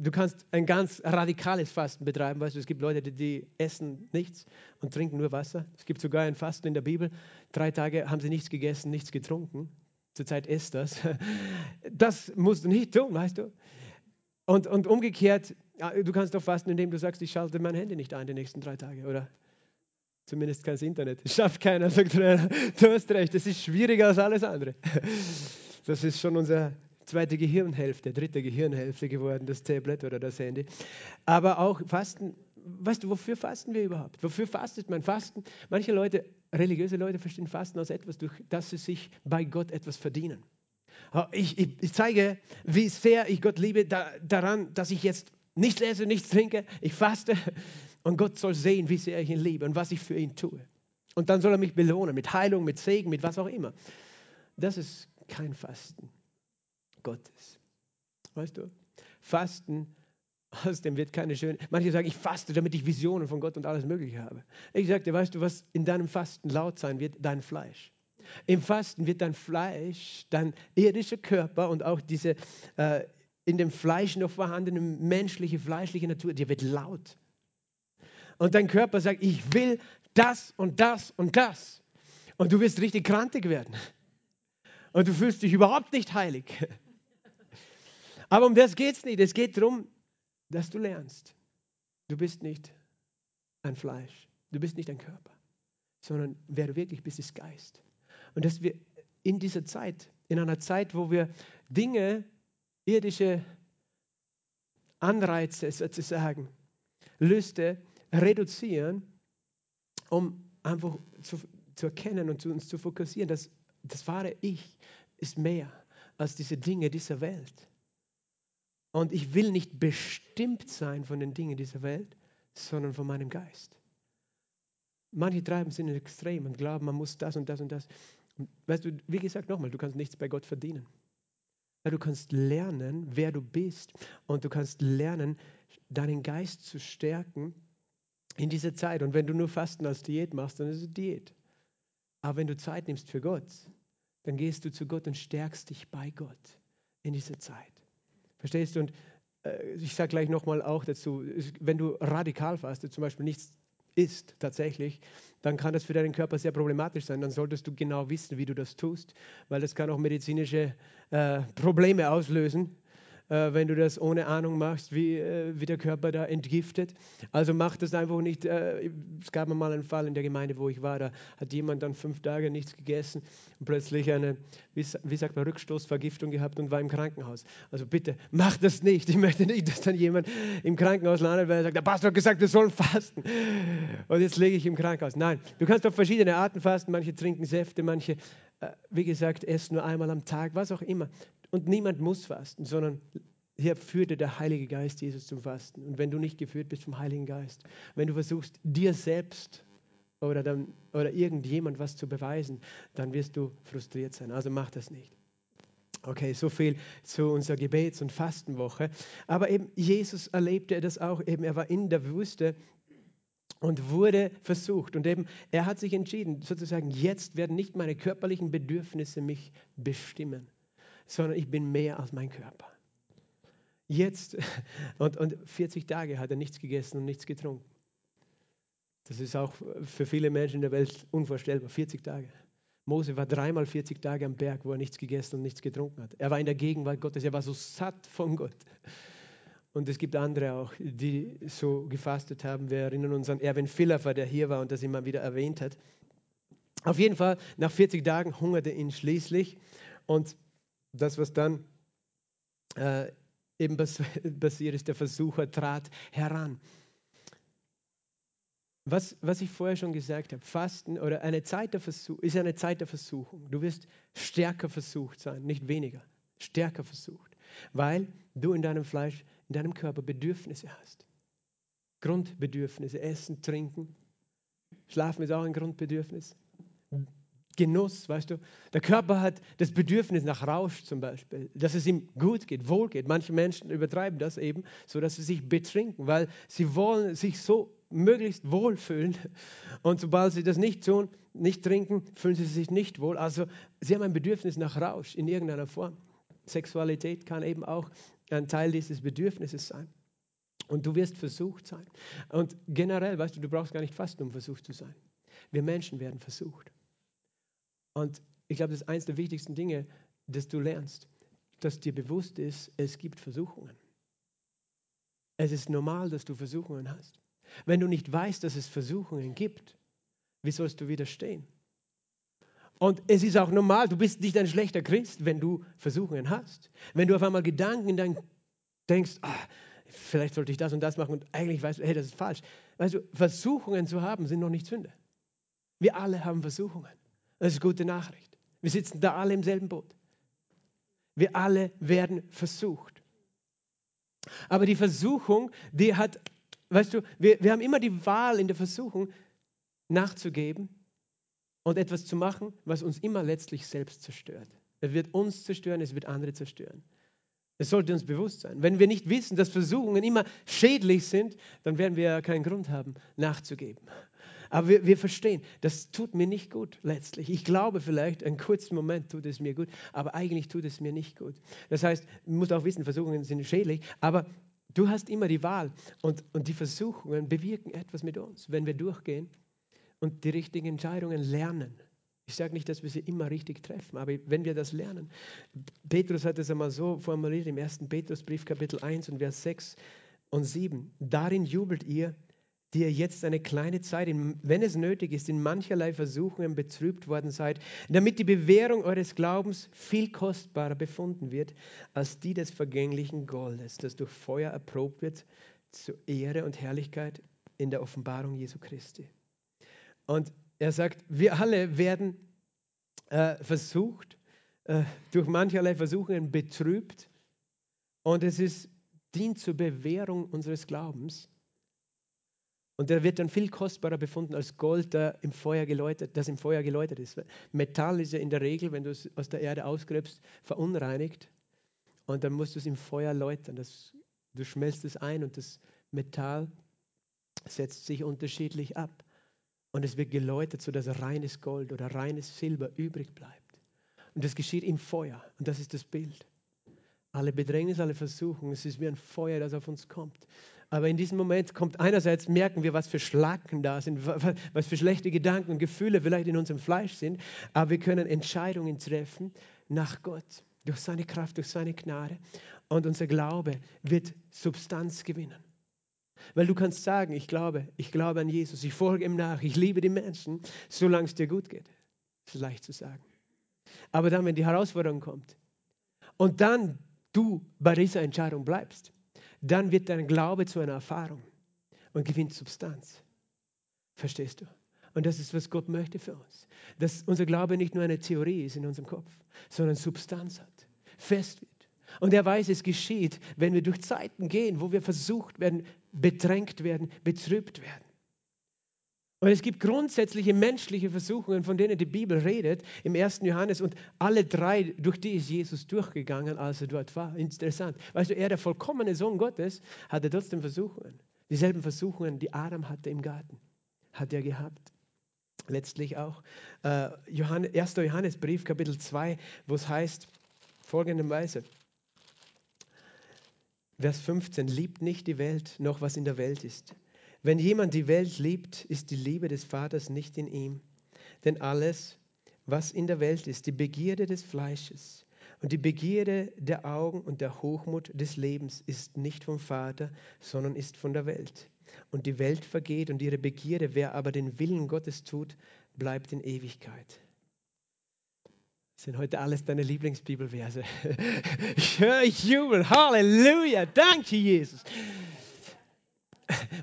du kannst ein ganz radikales Fasten betreiben, weißt du. Es gibt Leute, die, die essen nichts und trinken nur Wasser. Es gibt sogar ein Fasten in der Bibel. Drei Tage haben sie nichts gegessen, nichts getrunken. Zurzeit ist das. *laughs* Das musst du nicht tun, weißt du. Und, und umgekehrt, du kannst doch fasten, indem du sagst, ich schalte mein Handy nicht ein die nächsten drei Tage, oder? Zumindest kein Internet. *laughs* Schafft keiner, sagt er. Du hast recht, das ist schwieriger als alles andere. *laughs* Das ist schon unsere zweite Gehirnhälfte, dritte Gehirnhälfte geworden, das Tablet oder das Handy. Aber auch Fasten, weißt du, wofür fasten wir überhaupt? Wofür fastet man? Fasten, manche Leute, religiöse Leute verstehen Fasten als etwas, durch das sie sich bei Gott etwas verdienen. Ich, ich, ich zeige, wie sehr ich Gott liebe, da, daran, dass ich jetzt nichts esse, nichts trinke, ich faste und Gott soll sehen, wie sehr ich ihn liebe und was ich für ihn tue. Und dann soll er mich belohnen mit Heilung, mit Segen, mit was auch immer. Das ist kein Fasten Gottes. Weißt du? Fasten, *laughs* aus dem wird keine schöne. Manche sagen, ich faste, damit ich Visionen von Gott und alles Mögliche habe. Ich sagte, weißt du, was in deinem Fasten laut sein wird? Dein Fleisch. Im Fasten wird dein Fleisch, dein irdischer Körper und auch diese äh, in dem Fleisch noch vorhandene menschliche, fleischliche Natur, dir wird laut. Und dein Körper sagt, ich will das und das und das. Und du wirst richtig krantig werden. Und du fühlst dich überhaupt nicht heilig. Aber um das geht es nicht. Es geht darum, dass du lernst. Du bist nicht ein Fleisch. Du bist nicht ein Körper. Sondern wer du wirklich bist, ist Geist. Und dass wir in dieser Zeit, in einer Zeit, wo wir Dinge, irdische Anreize sozusagen, Lüste reduzieren, um einfach zu, zu erkennen und zu uns zu fokussieren, dass das wahre Ich ist mehr als diese Dinge dieser Welt. Und ich will nicht bestimmt sein von den Dingen dieser Welt, sondern von meinem Geist. Manche treiben sind extrem und glauben, man muss das und das und das. Weißt du, wie gesagt, nochmal, du kannst nichts bei Gott verdienen. Du kannst lernen, wer du bist und du kannst lernen, deinen Geist zu stärken in dieser Zeit. Und wenn du nur Fasten als Diät machst, dann ist es Diät. Aber wenn du Zeit nimmst für Gott, dann gehst du zu Gott und stärkst dich bei Gott in dieser Zeit. Verstehst du? Und äh, ich sage gleich nochmal auch dazu, wenn du radikal fastest, zum Beispiel nichts isst tatsächlich, dann kann das für deinen Körper sehr problematisch sein. Dann solltest du genau wissen, wie du das tust, weil das kann auch medizinische äh, Probleme auslösen äh, wenn du das ohne Ahnung machst, wie, äh, wie der Körper da entgiftet. Also mach das einfach nicht. Äh, es gab mal einen Fall in der Gemeinde, wo ich war, da hat jemand dann fünf Tage nichts gegessen und plötzlich eine, wie, wie sagt man, Rückstoßvergiftung gehabt und war im Krankenhaus. Also bitte, mach das nicht. Ich möchte nicht, dass dann jemand im Krankenhaus landet, weil er sagt, der Pastor hat gesagt, wir sollen fasten. Und jetzt lege ich im Krankenhaus. Nein, du kannst auf verschiedene Arten fasten. Manche trinken Säfte, manche, äh, wie gesagt, essen nur einmal am Tag, was auch immer. Und niemand muss fasten, sondern hier führte der Heilige Geist Jesus zum Fasten. Und wenn du nicht geführt bist vom Heiligen Geist, wenn du versuchst, dir selbst oder, dann, oder irgendjemand was zu beweisen, dann wirst du frustriert sein. Also mach das nicht. Okay, so viel zu unserer Gebets- und Fastenwoche. Aber eben Jesus erlebte das auch. Eben, er war in der Wüste und wurde versucht. Und eben, er hat sich entschieden, sozusagen, jetzt werden nicht meine körperlichen Bedürfnisse mich bestimmen, sondern ich bin mehr als mein Körper. Jetzt, *laughs* und, und 40 Tage hat er nichts gegessen und nichts getrunken. Das ist auch für viele Menschen in der Welt unvorstellbar. 40 Tage. Mose war dreimal 40 Tage am Berg, wo er nichts gegessen und nichts getrunken hat. Er war in der Gegenwart Gottes, er war so satt von Gott. Und es gibt andere auch, die so gefastet haben. Wir erinnern uns an Erwin Philaffer, der hier war und das immer wieder erwähnt hat. Auf jeden Fall, nach 40 Tagen hungerte ihn schließlich. Und das, was dann äh, eben passiert *laughs* ist, der Versucher trat heran. Was, was ich vorher schon gesagt habe, Fasten oder eine Zeit der Versuch, ist eine Zeit der Versuchung. Du wirst stärker versucht sein, nicht weniger, stärker versucht, weil du in deinem Fleisch, in deinem Körper Bedürfnisse hast. Grundbedürfnisse, Essen, Trinken. Schlafen ist auch ein Grundbedürfnis. Genuss, weißt du. Der Körper hat das Bedürfnis nach Rausch zum Beispiel, dass es ihm gut geht, wohl geht. Manche Menschen übertreiben das eben, so dass sie sich betrinken, weil sie wollen sich so möglichst wohlfühlen. Und sobald sie das nicht tun, nicht trinken, fühlen sie sich nicht wohl. Also sie haben ein Bedürfnis nach Rausch in irgendeiner Form. Sexualität kann eben auch ein Teil dieses Bedürfnisses sein. Und du wirst versucht sein. Und generell, weißt du, du brauchst gar nicht fasten, um versucht zu sein. Wir Menschen werden versucht. Und ich glaube, das ist eines der wichtigsten Dinge, dass du lernst, dass dir bewusst ist, es gibt Versuchungen. Es ist normal, dass du Versuchungen hast. Wenn du nicht weißt, dass es Versuchungen gibt, wie sollst du widerstehen? Und es ist auch normal, du bist nicht ein schlechter Christ, wenn du Versuchungen hast. Wenn du auf einmal Gedanken dein denkst, ah, vielleicht sollte ich das und das machen und eigentlich weißt du, hey, das ist falsch. Weißt du, Versuchungen zu haben sind noch nicht Sünde. Wir alle haben Versuchungen. Das ist gute Nachricht. Wir sitzen da alle im selben Boot. Wir alle werden versucht. Aber die Versuchung, die hat, weißt du, wir, wir haben immer die Wahl in der Versuchung, nachzugeben und etwas zu machen, was uns immer letztlich selbst zerstört. Es wird uns zerstören, es wird andere zerstören. Es sollte uns bewusst sein. Wenn wir nicht wissen, dass Versuchungen immer schädlich sind, dann werden wir keinen Grund haben, nachzugeben. Aber wir, wir verstehen, das tut mir nicht gut letztlich. Ich glaube vielleicht, einen kurzen Moment tut es mir gut, aber eigentlich tut es mir nicht gut. Das heißt, du musst auch wissen, Versuchungen sind schädlich, aber du hast immer die Wahl und, und die Versuchungen bewirken etwas mit uns, wenn wir durchgehen und die richtigen Entscheidungen lernen. Ich sage nicht, dass wir sie immer richtig treffen, aber wenn wir das lernen. Petrus hat es einmal so formuliert im 1. Petrusbrief, Kapitel 1 und Vers 6 und 7. Darin jubelt ihr, die ihr jetzt eine kleine Zeit, wenn es nötig ist, in mancherlei Versuchungen betrübt worden seid, damit die Bewährung eures Glaubens viel kostbarer befunden wird als die des vergänglichen Goldes, das durch Feuer erprobt wird zur Ehre und Herrlichkeit in der Offenbarung Jesu Christi. Und er sagt, wir alle werden äh, versucht, äh, durch mancherlei Versuchungen betrübt und es ist, dient zur Bewährung unseres Glaubens und der wird dann viel kostbarer befunden als Gold, der im Feuer geläutert, das im Feuer geläutert ist. Metall ist ja in der Regel, wenn du es aus der Erde ausgräbst, verunreinigt. Und dann musst du es im Feuer läutern. Das, du schmelzt es ein und das Metall setzt sich unterschiedlich ab. Und es wird geläutert, sodass reines Gold oder reines Silber übrig bleibt. Und das geschieht im Feuer. Und das ist das Bild. Alle Bedrängnis, alle Versuchungen, es ist wie ein Feuer, das auf uns kommt. Aber in diesem Moment kommt einerseits, merken wir, was für Schlacken da sind, was für schlechte Gedanken und Gefühle vielleicht in unserem Fleisch sind. Aber wir können Entscheidungen treffen nach Gott, durch seine Kraft, durch seine Gnade. Und unser Glaube wird Substanz gewinnen. Weil du kannst sagen, ich glaube, ich glaube an Jesus, ich folge ihm nach, ich liebe die Menschen, solange es dir gut geht. Das ist leicht zu sagen. Aber dann, wenn die Herausforderung kommt und dann du bei dieser Entscheidung bleibst, dann wird dein Glaube zu einer Erfahrung und gewinnt Substanz. Verstehst du? Und das ist, was Gott möchte für uns. Dass unser Glaube nicht nur eine Theorie ist in unserem Kopf, sondern Substanz hat, fest wird. Und er weiß, es geschieht, wenn wir durch Zeiten gehen, wo wir versucht werden, bedrängt werden, betrübt werden. Und es gibt grundsätzliche menschliche Versuchungen, von denen die Bibel redet, im 1. Johannes. Und alle drei, durch die ist Jesus durchgegangen, als er dort war. Interessant. Weißt du, er, der vollkommene Sohn Gottes, hatte trotzdem Versuchungen. Dieselben Versuchungen, die Adam hatte im Garten, hat er gehabt. Letztlich auch äh, Johannes, 1. Johannesbrief, Kapitel 2, wo es heißt, folgenderweise, Vers 15, liebt nicht die Welt, noch was in der Welt ist. Wenn jemand die Welt liebt, ist die Liebe des Vaters nicht in ihm. Denn alles, was in der Welt ist, die Begierde des Fleisches und die Begierde der Augen und der Hochmut des Lebens ist nicht vom Vater, sondern ist von der Welt. Und die Welt vergeht und ihre Begierde, wer aber den Willen Gottes tut, bleibt in Ewigkeit. Das sind heute alles deine Lieblingsbibelverse. *laughs* Ich höre ich jubeln. Halleluja. Danke, Jesus.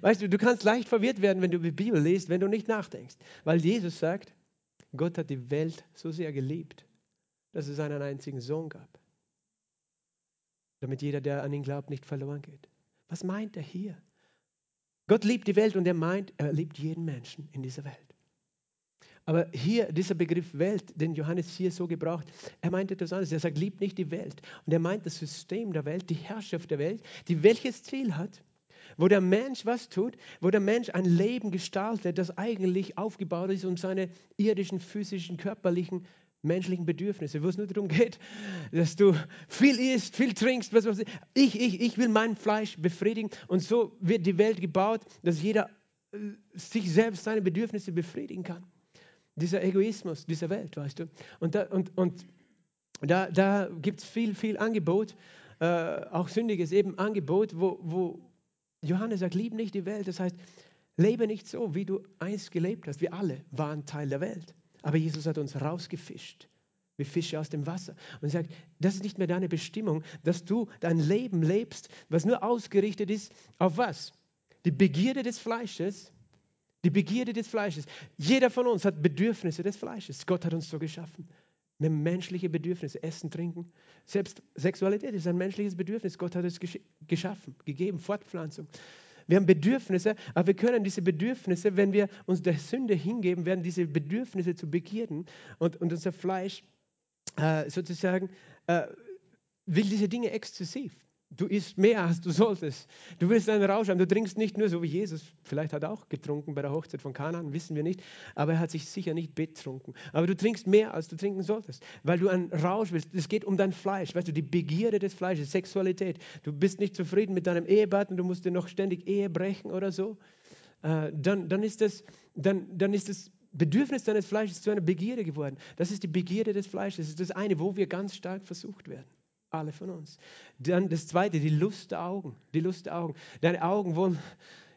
Weißt du, du kannst leicht verwirrt werden, wenn du die Bibel liest, wenn du nicht nachdenkst. Weil Jesus sagt, Gott hat die Welt so sehr geliebt, dass es einen einzigen Sohn gab. Damit jeder, der an ihn glaubt, nicht verloren geht. Was meint er hier? Gott liebt die Welt und er meint, er liebt jeden Menschen in dieser Welt. Aber hier, dieser Begriff Welt, den Johannes hier so gebraucht, er meint etwas anderes. Er sagt, liebt nicht die Welt. Und er meint das System der Welt, die Herrschaft der Welt, die welches Ziel hat? Wo der Mensch was tut, wo der Mensch ein Leben gestaltet, das eigentlich aufgebaut ist um seine irdischen, physischen, körperlichen, menschlichen Bedürfnisse, wo es nur darum geht, dass du viel isst, viel trinkst, was ich. Ich, ich, ich will mein Fleisch befriedigen und so wird die Welt gebaut, dass jeder äh, sich selbst seine Bedürfnisse befriedigen kann. Dieser Egoismus dieser Welt, weißt du. Und da, und, und da, da gibt es viel, viel Angebot, äh, auch sündiges eben Angebot, wo, wo, Johannes sagt, lieb nicht die Welt. Das heißt, lebe nicht so, wie du einst gelebt hast. Wir alle waren Teil der Welt. Aber Jesus hat uns rausgefischt, wie Fische aus dem Wasser. Und sagt, das ist nicht mehr deine Bestimmung, dass du dein Leben lebst, was nur ausgerichtet ist auf was? Die Begierde des Fleisches. Die Begierde des Fleisches. Jeder von uns hat Bedürfnisse des Fleisches. Gott hat uns so geschaffen. Haben menschliche Bedürfnisse, Essen, Trinken. Selbst Sexualität ist ein menschliches Bedürfnis. Gott hat es geschaffen, gegeben, Fortpflanzung. Wir haben Bedürfnisse, aber wir können diese Bedürfnisse, wenn wir uns der Sünde hingeben, werden diese Bedürfnisse zu Begierden und, und unser Fleisch äh, sozusagen äh, will diese Dinge exzessiv. Du isst mehr, als du solltest. Du willst einen Rausch haben. Du trinkst nicht nur so wie Jesus. Vielleicht hat er auch getrunken bei der Hochzeit von Kanaan, wissen wir nicht. Aber er hat sich sicher nicht betrunken. Aber du trinkst mehr, als du trinken solltest, weil du einen Rausch willst. Es geht um dein Fleisch. Weißt du, die Begierde des Fleisches, Sexualität. Du bist nicht zufrieden mit deinem Ehepartner, du musst dir noch ständig Ehe brechen oder so. Äh, dann, dann, ist das, dann, dann ist das Bedürfnis deines Fleisches zu einer Begierde geworden. Das ist die Begierde des Fleisches. Das ist das eine, wo wir ganz stark versucht werden. Alle von uns. Dann das zweite, die Lust der Augen. Die Lust der Augen. Deine Augen wollen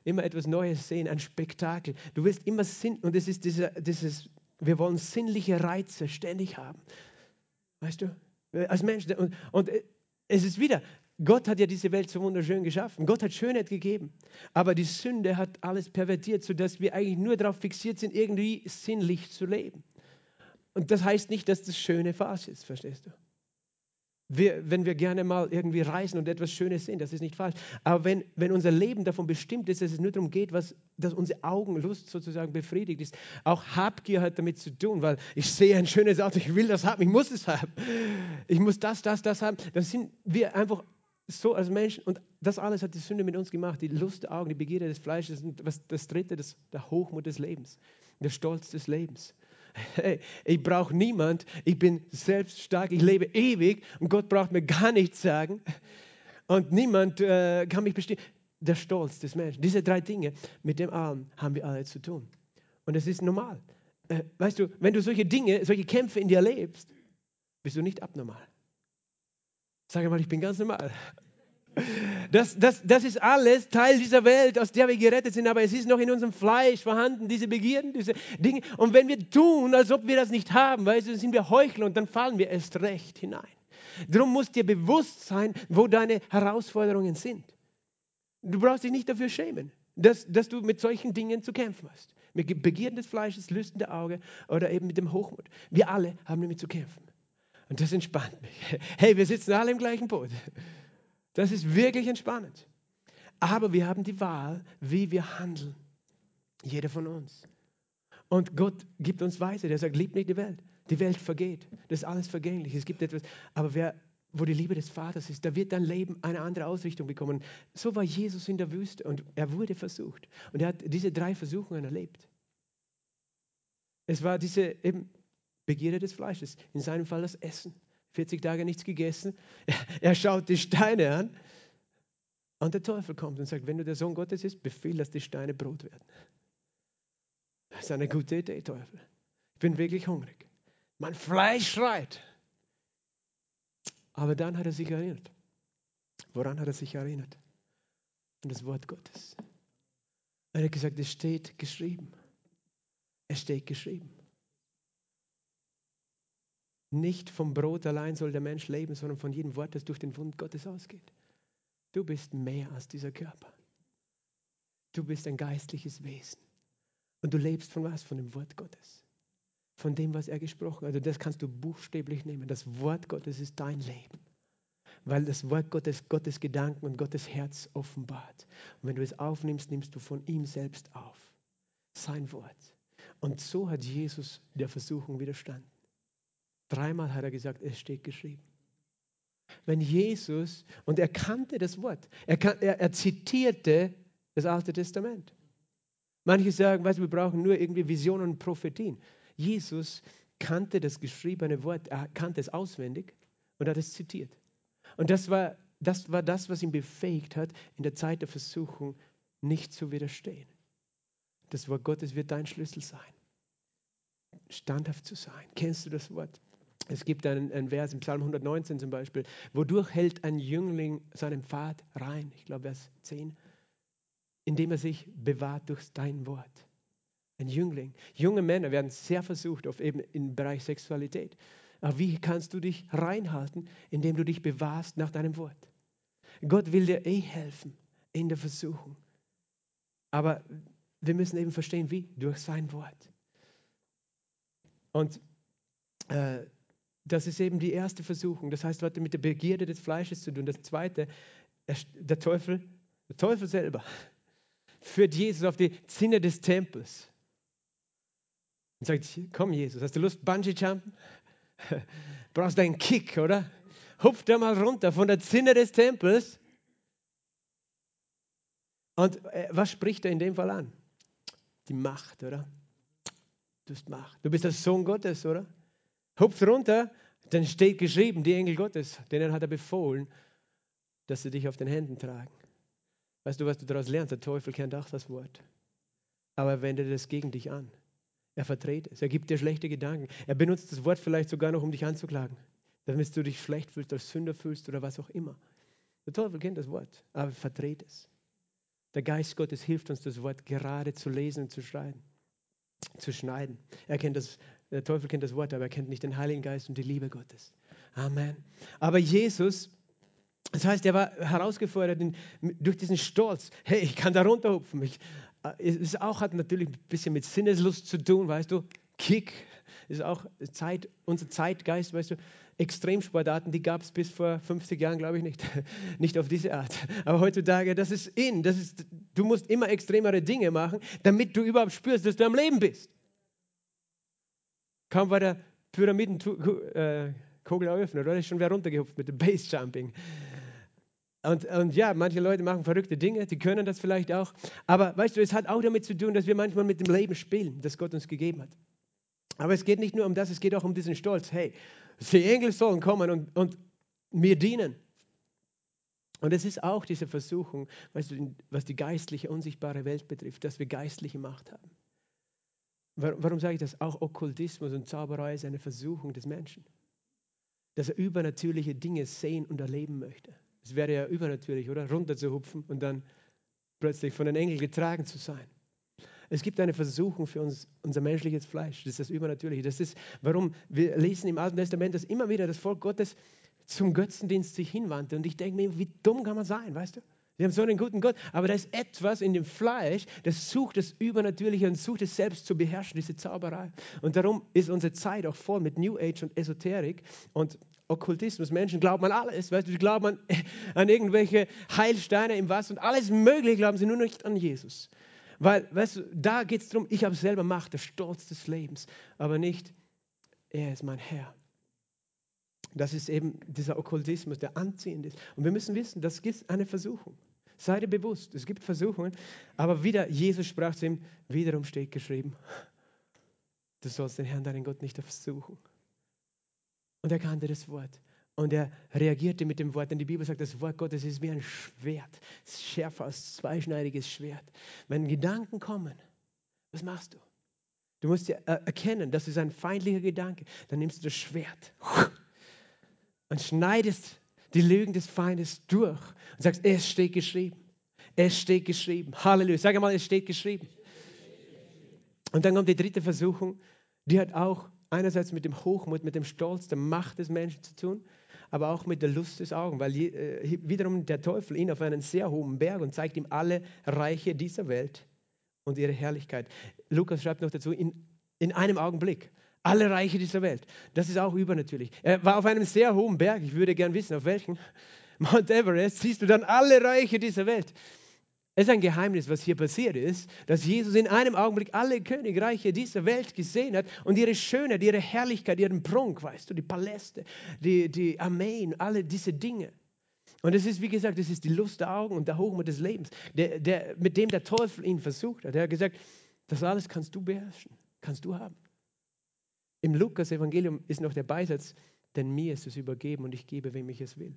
immer etwas Neues sehen, ein Spektakel. Du willst immer Sinn, und es ist dieser, dieses, wir wollen sinnliche Reize ständig haben. Weißt du, als Menschen. Und, und es ist wieder, Gott hat ja diese Welt so wunderschön geschaffen. Gott hat Schönheit gegeben. Aber die Sünde hat alles pervertiert, sodass wir eigentlich nur darauf fixiert sind, irgendwie sinnlich zu leben. Und das heißt nicht, dass das Schöne falsch ist, verstehst du? Wir, wenn wir gerne mal irgendwie reisen und etwas Schönes sehen, das ist nicht falsch. Aber wenn, wenn unser Leben davon bestimmt ist, dass es nur darum geht, was, dass unsere Augenlust sozusagen befriedigt ist, auch Habgier hat damit zu tun, weil ich sehe ein schönes Auto, ich will das haben, ich muss es haben, ich muss das, das, das haben, dann sind wir einfach so als Menschen, und das alles hat die Sünde mit uns gemacht, die Lust der Augen, die Begierde des Fleisches, und was, das dritte, das, der Hochmut des Lebens, der Stolz des Lebens. Hey, ich brauche niemand, ich bin selbst stark, ich lebe ewig und Gott braucht mir gar nichts sagen. Und niemand äh, kann mich bestimmen. Der Stolz des Menschen. Diese drei Dinge, mit dem Arm haben wir alle zu tun. Und es ist normal. Äh, weißt du, wenn du solche Dinge, solche Kämpfe in dir lebst, bist du nicht abnormal. Sag mal, ich bin ganz normal. Das, das, das ist alles Teil dieser Welt, aus der wir gerettet sind, aber es ist noch in unserem Fleisch vorhanden, diese Begierden, diese Dinge. Und wenn wir tun, als ob wir das nicht haben, weißt du, sind wir Heuchler und dann fallen wir erst recht hinein. Darum muss dir bewusst sein, wo deine Herausforderungen sind. Du brauchst dich nicht dafür schämen, dass, dass du mit solchen Dingen zu kämpfen hast. Mit Begierden des Fleisches, Lüsten der Auge oder eben mit dem Hochmut. Wir alle haben damit zu kämpfen. Und das entspannt mich. Hey, wir sitzen alle im gleichen Boot. Das ist wirklich entspannend. Aber wir haben die Wahl, wie wir handeln. Jeder von uns. Und Gott gibt uns Weise. Der sagt, liebt nicht die Welt. Die Welt vergeht. Das ist alles vergänglich. Es gibt etwas. Aber wer, wo die Liebe des Vaters ist, da wird dein Leben eine andere Ausrichtung bekommen. So war Jesus in der Wüste und er wurde versucht. Und er hat diese drei Versuchungen erlebt. Es war diese eben Begierde des Fleisches. In seinem Fall das Essen. 40 Tage nichts gegessen. *laughs* Er schaut die Steine an. Und der Teufel kommt und sagt, wenn du der Sohn Gottes bist, befiehl, dass die Steine Brot werden. Das ist eine gute Idee, Teufel. Ich bin wirklich hungrig. Mein Fleisch schreit. Aber dann hat er sich erinnert. Woran hat er sich erinnert? An das Wort Gottes. Er hat gesagt, es steht geschrieben. Es steht geschrieben. Nicht vom Brot allein soll der Mensch leben, sondern von jedem Wort, das durch den Wund Gottes ausgeht. Du bist mehr als dieser Körper. Du bist ein geistliches Wesen. Und du lebst von was? Von dem Wort Gottes. Von dem, was er gesprochen hat. Also das kannst du buchstäblich nehmen. Das Wort Gottes ist dein Leben. Weil das Wort Gottes Gottes Gedanken und Gottes Herz offenbart. Und wenn du es aufnimmst, nimmst du von ihm selbst auf. Sein Wort. Und so hat Jesus der Versuchung widerstanden. Dreimal hat er gesagt, es steht geschrieben. Wenn Jesus, und er kannte das Wort, er, kan, er, er zitierte das Alte Testament. Manche sagen, weißt, wir brauchen nur irgendwie Visionen und Prophetien. Jesus kannte das geschriebene Wort, er kannte es auswendig und hat es zitiert. Und das war, das war das, was ihn befähigt hat, in der Zeit der Versuchung nicht zu widerstehen. Das Wort Gottes wird dein Schlüssel sein. Standhaft zu sein. Kennst du das Wort? Es gibt einen, einen Vers im Psalm 119 zum Beispiel, wodurch hält ein Jüngling seinen Pfad rein? Ich glaube, Vers 10. Indem er sich bewahrt durch dein Wort. Ein Jüngling. Junge Männer werden sehr versucht, auf eben im Bereich Sexualität. Aber wie kannst du dich reinhalten, indem du dich bewahrst nach deinem Wort? Gott will dir eh helfen in der Versuchung. Aber wir müssen eben verstehen, wie? Durch sein Wort. Und äh, das ist eben die erste Versuchung. Das heißt, was mit der Begierde des Fleisches zu tun. Das zweite, der Teufel, der Teufel selber *laughs* führt Jesus auf die Zinne des Tempels und sagt, komm Jesus, hast du Lust, Bungee-Jumpen? *laughs* Brauchst du einen Kick, oder? Hupf da mal runter von der Zinne des Tempels. Und äh, was spricht er in dem Fall an? Die Macht, oder? Du hast Macht. Du bist der Sohn Gottes, oder? Hupft runter, dann steht geschrieben, die Engel Gottes, denen hat er befohlen, dass sie dich auf den Händen tragen. Weißt du, was du daraus lernst? Der Teufel kennt auch das Wort. Aber er wendet es gegen dich an. Er verdreht es. Er gibt dir schlechte Gedanken. Er benutzt das Wort vielleicht sogar noch, um dich anzuklagen. Damit du dich schlecht fühlst, als Sünder fühlst oder was auch immer. Der Teufel kennt das Wort, aber verdreht es. Der Geist Gottes hilft uns, das Wort gerade zu lesen und zu schreiben, zu schneiden. Er kennt das, der Teufel kennt das Wort, aber er kennt nicht den Heiligen Geist und die Liebe Gottes. Amen. Aber Jesus, das heißt, er war herausgefordert durch diesen Stolz. Hey, ich kann da runterhupfen. Ich, äh, es auch hat natürlich ein bisschen mit Sinneslust zu tun, weißt du. Kick ist auch Zeit, unser Zeitgeist, weißt du. Extremsportarten, die gab es bis vor 50 Jahren, glaube ich, nicht. *laughs* nicht auf diese Art. Aber heutzutage, das ist in. Das ist, du musst immer extremere Dinge machen, damit du überhaupt spürst, dass du am Leben bist. Kaum war der Pyramidenkugel äh, eröffnet, oder? Ist schon wer runtergehupft mit dem Basejumping. Und, und ja, manche Leute machen verrückte Dinge, die können das vielleicht auch. Aber weißt du, es hat auch damit zu tun, dass wir manchmal mit dem Leben spielen, das Gott uns gegeben hat. Aber es geht nicht nur um das, es geht auch um diesen Stolz. Hey, die Engel sollen kommen und, und mir dienen. Und es ist auch diese Versuchung, weißt du, was die geistliche, unsichtbare Welt betrifft, dass wir geistliche Macht haben. Warum sage ich das? Auch Okkultismus und Zauberei ist eine Versuchung des Menschen. Dass er übernatürliche Dinge sehen und erleben möchte. Es wäre ja übernatürlich, oder? Runter zu hupfen und dann plötzlich von den Engeln getragen zu sein. Es gibt eine Versuchung für uns, unser menschliches Fleisch. Das ist das Übernatürliche. Das ist, warum wir lesen im Alten Testament, dass immer wieder das Volk Gottes zum Götzendienst sich hinwandte. Und ich denke mir, wie dumm kann man sein, weißt du? Wir haben so einen guten Gott, aber da ist etwas in dem Fleisch, das sucht das Übernatürliche und sucht es selbst zu beherrschen, diese Zauberei. Und darum ist unsere Zeit auch voll mit New Age und Esoterik und Okkultismus. Menschen glauben an alles, weißt du, die glauben an, *laughs* an irgendwelche Heilsteine im Wasser und alles Mögliche glauben sie nur nicht an Jesus. Weil, weißt du, da geht es darum, ich habe selber Macht, der Stolz des Lebens, aber nicht, er ist mein Herr. Das ist eben dieser Okkultismus, der anziehend ist. Und wir müssen wissen, das ist eine Versuchung. Sei dir bewusst, es gibt Versuchungen, aber wieder, Jesus sprach zu ihm, wiederum steht geschrieben, du sollst den Herrn, deinen Gott, nicht versuchen. Und er kannte das Wort. Und er reagierte mit dem Wort, denn die Bibel sagt, das Wort Gottes ist wie ein Schwert, schärfer als zweischneidiges Schwert. Wenn Gedanken kommen, was machst du? Du musst ja erkennen, das ist ein feindlicher Gedanke. Dann nimmst du das Schwert und schneidest die Lügen des Feindes durch und sagst, es steht geschrieben. Es steht geschrieben. Halleluja. Sag einmal, es steht geschrieben. Und dann kommt die dritte Versuchung, die hat auch einerseits mit dem Hochmut, mit dem Stolz, der Macht des Menschen zu tun, aber auch mit der Lust des Augen, weil äh, wiederum der Teufel ihn auf einen sehr hohen Berg und zeigt ihm alle Reiche dieser Welt und ihre Herrlichkeit. Lukas schreibt noch dazu, in, in einem Augenblick. Alle Reiche dieser Welt. Das ist auch übernatürlich. Er war auf einem sehr hohen Berg. Ich würde gern wissen, auf welchen. *laughs* Mount Everest siehst du dann alle Reiche dieser Welt. Es ist ein Geheimnis, was hier passiert ist, dass Jesus in einem Augenblick alle Königreiche dieser Welt gesehen hat und ihre Schönheit, ihre Herrlichkeit, ihren Prunk, weißt du, die Paläste, die, die Armeen, alle diese Dinge. Und es ist, wie gesagt, es ist die Lust der Augen und der Hochmut des Lebens, der, der, mit dem der Teufel ihn versucht hat. Er hat gesagt, das alles kannst du beherrschen, kannst du haben. Im Lukas-Evangelium ist noch der Beisatz, denn mir ist es übergeben und ich gebe, wem ich es will.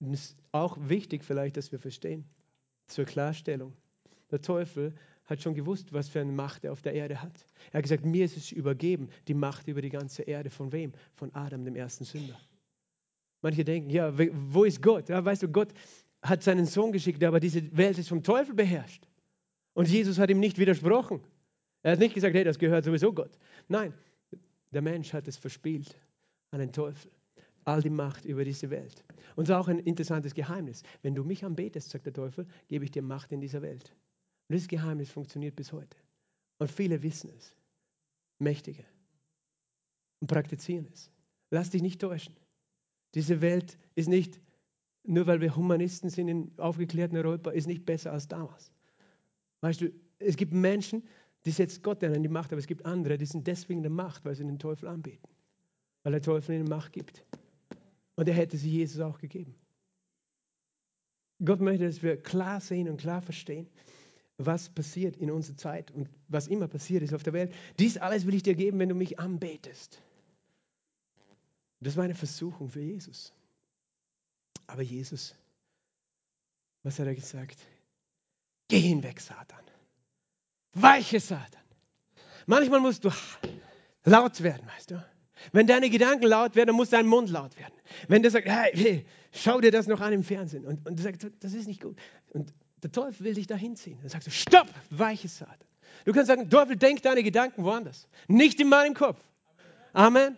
Und es ist auch wichtig vielleicht, dass wir verstehen, zur Klarstellung. Der Teufel hat schon gewusst, was für eine Macht er auf der Erde hat. Er hat gesagt, mir ist es übergeben, die Macht über die ganze Erde. Von wem? Von Adam, dem ersten Sünder. Manche denken, ja, wo ist Gott? Ja, weißt du, Gott hat seinen Sohn geschickt, aber diese Welt ist vom Teufel beherrscht. Und Jesus hat ihm nicht widersprochen. Er hat nicht gesagt, hey, das gehört sowieso Gott. Nein, der Mensch hat es verspielt an den Teufel all die Macht über diese Welt. Und das ist auch ein interessantes Geheimnis. Wenn du mich anbetest, sagt der Teufel, gebe ich dir Macht in dieser Welt. Und dieses Geheimnis funktioniert bis heute. Und viele wissen es. Mächtige. Und praktizieren es. Lass dich nicht täuschen. Diese Welt ist nicht, nur weil wir Humanisten sind in aufgeklärten Europa, ist nicht besser als damals. Weißt du, es gibt Menschen, die setzt Gott an die Macht, aber es gibt andere, die sind deswegen in der Macht, weil sie den Teufel anbeten. Weil der Teufel ihnen Macht gibt. Und er hätte sie Jesus auch gegeben. Gott möchte, dass wir klar sehen und klar verstehen, was passiert in unserer Zeit und was immer passiert ist auf der Welt. Dies alles will ich dir geben, wenn du mich anbetest. Das war eine Versuchung für Jesus. Aber Jesus, was hat er gesagt? Geh hinweg, Satan. Weiche Satan. Manchmal musst du laut werden, weißt du. Wenn deine Gedanken laut werden, dann muss dein Mund laut werden. Wenn der sagt, hey, hey, schau dir das noch an im Fernsehen und, und du sagst, das ist nicht gut. Und der Teufel will dich dahin ziehen. Dann sagst du, stopp, weiches Satan. Du kannst sagen, Teufel, denk deine Gedanken woanders. Nicht in meinem Kopf. Amen.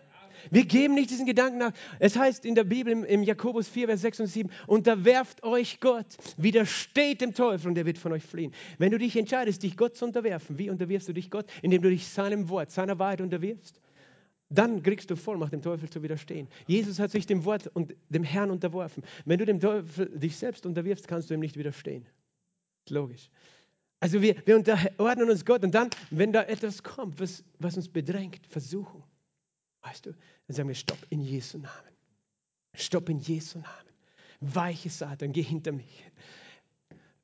Wir geben nicht diesen Gedanken nach. Es heißt in der Bibel im, Jakobus 4, Vers 6 und 7, unterwerft euch Gott, widersteht dem Teufel und er wird von euch fliehen. Wenn du dich entscheidest, dich Gott zu unterwerfen, wie unterwirfst du dich Gott? Indem du dich seinem Wort, seiner Wahrheit unterwirfst. Dann kriegst du Vollmacht, dem Teufel zu widerstehen. Jesus hat sich dem Wort und dem Herrn unterworfen. Wenn du dem Teufel dich selbst unterwirfst, kannst du ihm nicht widerstehen. Logisch. Also wir, wir unterordnen uns Gott und dann, wenn da etwas kommt, was, was uns bedrängt, Versuchung, weißt du, dann sagen wir, stopp in Jesu Namen. Stopp in Jesu Namen. Weiche Satan, geh hinter mich.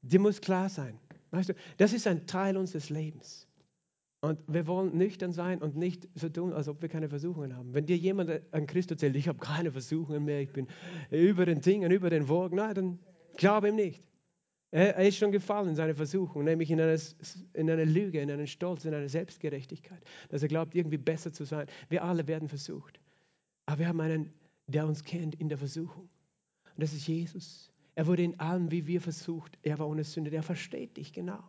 Dir muss klar sein, weißt du, das ist ein Teil unseres Lebens. Und wir wollen nüchtern sein und nicht so tun, als ob wir keine Versuchungen haben. Wenn dir jemand an Christus erzählt, ich habe keine Versuchungen mehr, ich bin über den Dingen, über den Wogen, nein, dann glaube ihm nicht. Er, ist schon gefallen in seine Versuchung, nämlich in eine, in eine Lüge, in einen Stolz, in eine Selbstgerechtigkeit, dass er glaubt, irgendwie besser zu sein. Wir alle werden versucht. Aber wir haben einen, der uns kennt in der Versuchung. Und das ist Jesus. Er wurde in allem wie wir versucht. Er war ohne Sünde. Der versteht dich genau,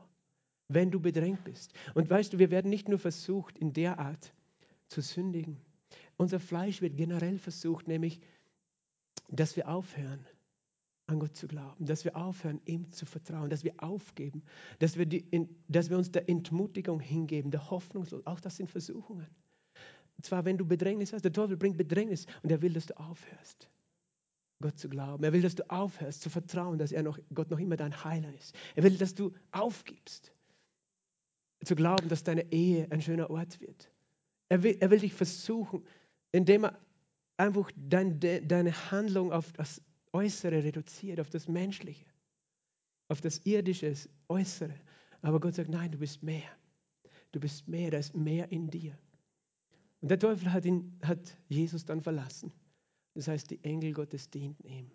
wenn du bedrängt bist. Und weißt du, wir werden nicht nur versucht, in der Art zu sündigen. Unser Fleisch wird generell versucht, nämlich, dass wir aufhören an Gott zu glauben, dass wir aufhören, ihm zu vertrauen, dass wir aufgeben, dass wir, die, dass wir uns der Entmutigung hingeben, der Hoffnungslos. Auch das sind Versuchungen. Und zwar, wenn du Bedrängnis hast, der Teufel bringt Bedrängnis und er will, dass du aufhörst, Gott zu glauben. Er will, dass du aufhörst zu vertrauen, dass er noch, Gott noch immer dein Heiler ist. Er will, dass du aufgibst, zu glauben, dass deine Ehe ein schöner Ort wird. Er will, er will dich versuchen, indem er einfach dein, de, deine Handlung auf das Äußere reduziert, auf das Menschliche, auf das Irdische, Äußere. Aber Gott sagt, nein, du bist mehr. Du bist mehr, da ist mehr in dir. Und der Teufel hat, ihn, hat Jesus dann verlassen. Das heißt, die Engel Gottes dienten ihm.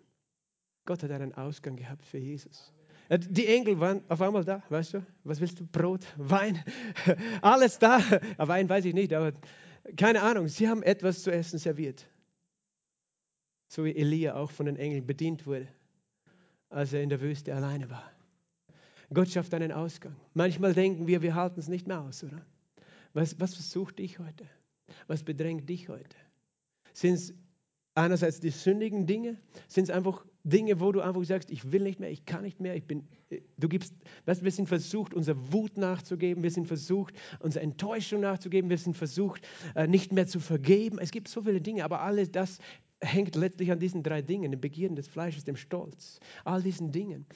Gott hat einen Ausgang gehabt für Jesus. Äh, die Engel waren auf einmal da, weißt du? Was willst du? Brot, Wein, *laughs* alles da. Wein weiß ich nicht, aber keine Ahnung. Sie haben etwas zu essen serviert so wie Elia auch von den Engeln bedient wurde, als er in der Wüste alleine war. Gott schafft einen Ausgang. Manchmal denken wir, wir halten es nicht mehr aus, oder? Was, was versucht dich heute? Was bedrängt dich heute? Sind es einerseits die sündigen Dinge? Sind es einfach Dinge, wo du einfach sagst, ich will nicht mehr, ich kann nicht mehr, ich bin, du gibst, weißt, wir sind versucht, unserer Wut nachzugeben, wir sind versucht, unserer Enttäuschung nachzugeben, wir sind versucht, äh, nicht mehr zu vergeben. Es gibt so viele Dinge, aber alles das hängt letztlich an diesen drei Dingen, dem Begierden des Fleisches, dem Stolz, all diesen Dingen.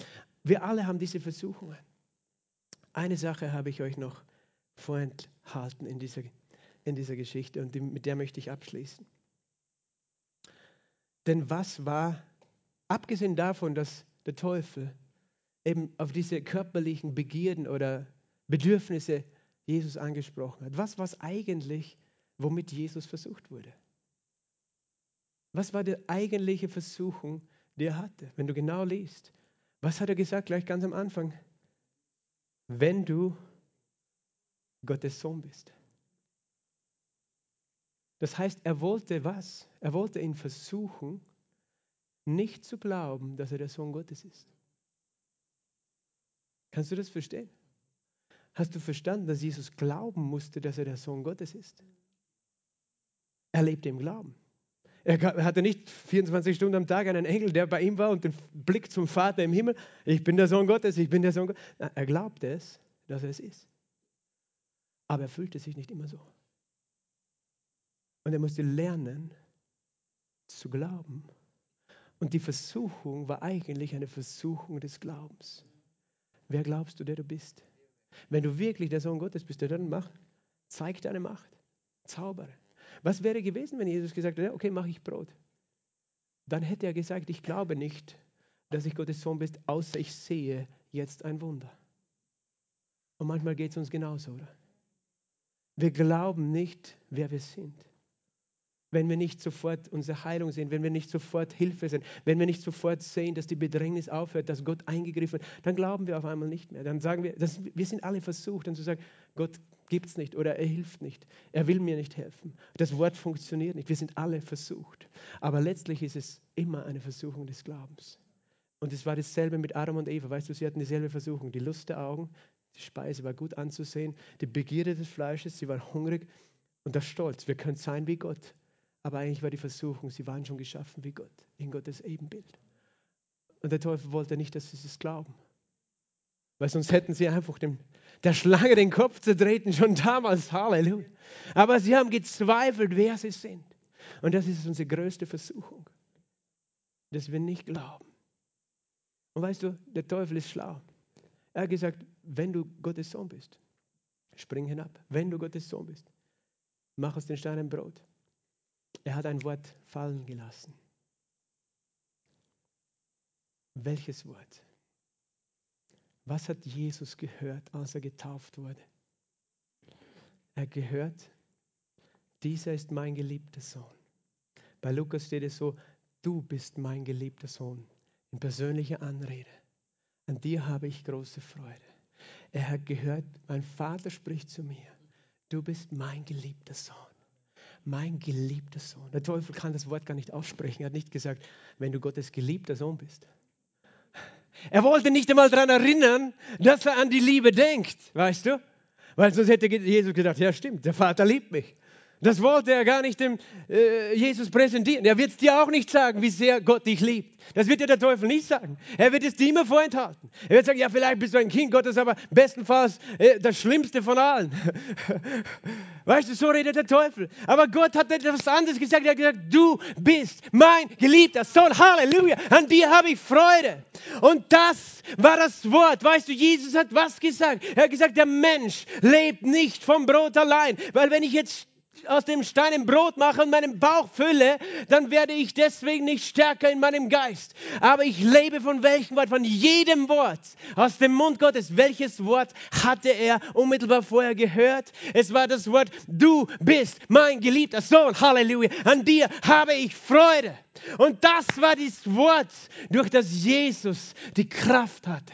Wir alle haben diese Versuchungen. Eine Sache habe ich euch noch vorenthalten in dieser, in dieser Geschichte und die, mit der möchte ich abschließen. Denn was war, abgesehen davon, dass der Teufel eben auf diese körperlichen Begierden oder Bedürfnisse Jesus angesprochen hat, was war es eigentlich, womit Jesus versucht wurde? Was war die eigentliche Versuchung, die er hatte? Wenn du genau liest, was hat er gesagt gleich ganz am Anfang? Wenn du Gottes Sohn bist. Das heißt, er wollte was? Er wollte ihn versuchen, nicht zu glauben, dass er der Sohn Gottes ist. Kannst du das verstehen? Hast du verstanden, dass Jesus glauben musste, dass er der Sohn Gottes ist? Er lebte im Glauben. Er hatte nicht 24 Stunden am Tag einen Engel, der bei ihm war und den Blick zum Vater im Himmel. Ich bin der Sohn Gottes, ich bin der Sohn Gottes. Er glaubte es, dass er es ist. Aber er fühlte sich nicht immer so. Und er musste lernen zu glauben. Und die Versuchung war eigentlich eine Versuchung des Glaubens. Wer glaubst du, der du bist? Wenn du wirklich der Sohn Gottes bist, dann mach, zeig deine Macht, zaubere. Was wäre gewesen, wenn Jesus gesagt hätte, okay, mache ich Brot? Dann hätte er gesagt, ich glaube nicht, dass ich Gottes Sohn bin, außer ich sehe jetzt ein Wunder. Und manchmal geht es uns genauso, oder? Wir glauben nicht, wer wir sind wenn wir nicht sofort unsere Heilung sehen, wenn wir nicht sofort Hilfe sehen, wenn wir nicht sofort sehen, dass die Bedrängnis aufhört, dass Gott eingegriffen hat, dann glauben wir auf einmal nicht mehr. Dann sagen wir, das, wir sind alle versucht, dann zu sagen, Gott gibt es nicht oder er hilft nicht, er will mir nicht helfen. Das Wort funktioniert nicht, wir sind alle versucht. Aber letztlich ist es immer eine Versuchung des Glaubens. Und es war dasselbe mit Adam und Eva. Weißt du, sie hatten dieselbe Versuchung. Die Lust der Augen, die Speise war gut anzusehen, die Begierde des Fleisches, sie waren hungrig und der Stolz. Wir können sein wie Gott. Aber eigentlich war die Versuchung, sie waren schon geschaffen wie Gott, in Gottes Ebenbild. Und der Teufel wollte nicht, dass sie es glauben. Weil sonst hätten sie einfach dem, der Schlange den Kopf zertreten, schon damals. Halleluja. Aber sie haben gezweifelt, wer sie sind. Und das ist unsere größte Versuchung, dass wir nicht glauben. Und weißt du, der Teufel ist schlau. Er hat gesagt, wenn du Gottes Sohn bist, spring hinab. Wenn du Gottes Sohn bist, mach aus den Steinen Brot. Er hat ein Wort fallen gelassen. Welches Wort? Was hat Jesus gehört, als er getauft wurde? Er gehört, dieser ist mein geliebter Sohn. Bei Lukas steht es so, du bist mein geliebter Sohn. In persönlicher Anrede. An dir habe ich große Freude. Er hat gehört, mein Vater spricht zu mir. Du bist mein geliebter Sohn. Mein geliebter Sohn. Der Teufel kann das Wort gar nicht aussprechen. Er hat nicht gesagt, wenn du Gottes geliebter Sohn bist. Er wollte nicht einmal daran erinnern, dass er an die Liebe denkt, weißt du? Weil sonst hätte Jesus gedacht, ja stimmt, der Vater liebt mich. Das wollte er gar nicht dem äh, Jesus präsentieren. Er wird es dir auch nicht sagen, wie sehr Gott dich liebt. Das wird dir der Teufel nicht sagen. Er wird es dir immer vorenthalten. Er wird sagen, ja, vielleicht bist du ein Kind Gottes, aber bestenfalls äh, das Schlimmste von allen. *laughs* weißt du, so redet der Teufel. Aber Gott hat etwas anderes gesagt. Er hat gesagt, du bist mein geliebter Sohn. Halleluja. An dir habe ich Freude. Und das war das Wort. Weißt du, Jesus hat was gesagt? Er hat gesagt, der Mensch lebt nicht vom Brot allein. Weil wenn ich jetzt aus dem Stein ein Brot mache und meinen Bauch fülle, dann werde ich deswegen nicht stärker in meinem Geist. Aber ich lebe von welchem Wort? Von jedem Wort aus dem Mund Gottes. Welches Wort hatte er unmittelbar vorher gehört? Es war das Wort, du bist mein geliebter Sohn. Halleluja. An dir habe ich Freude. Und das war das Wort, durch das Jesus die Kraft hatte,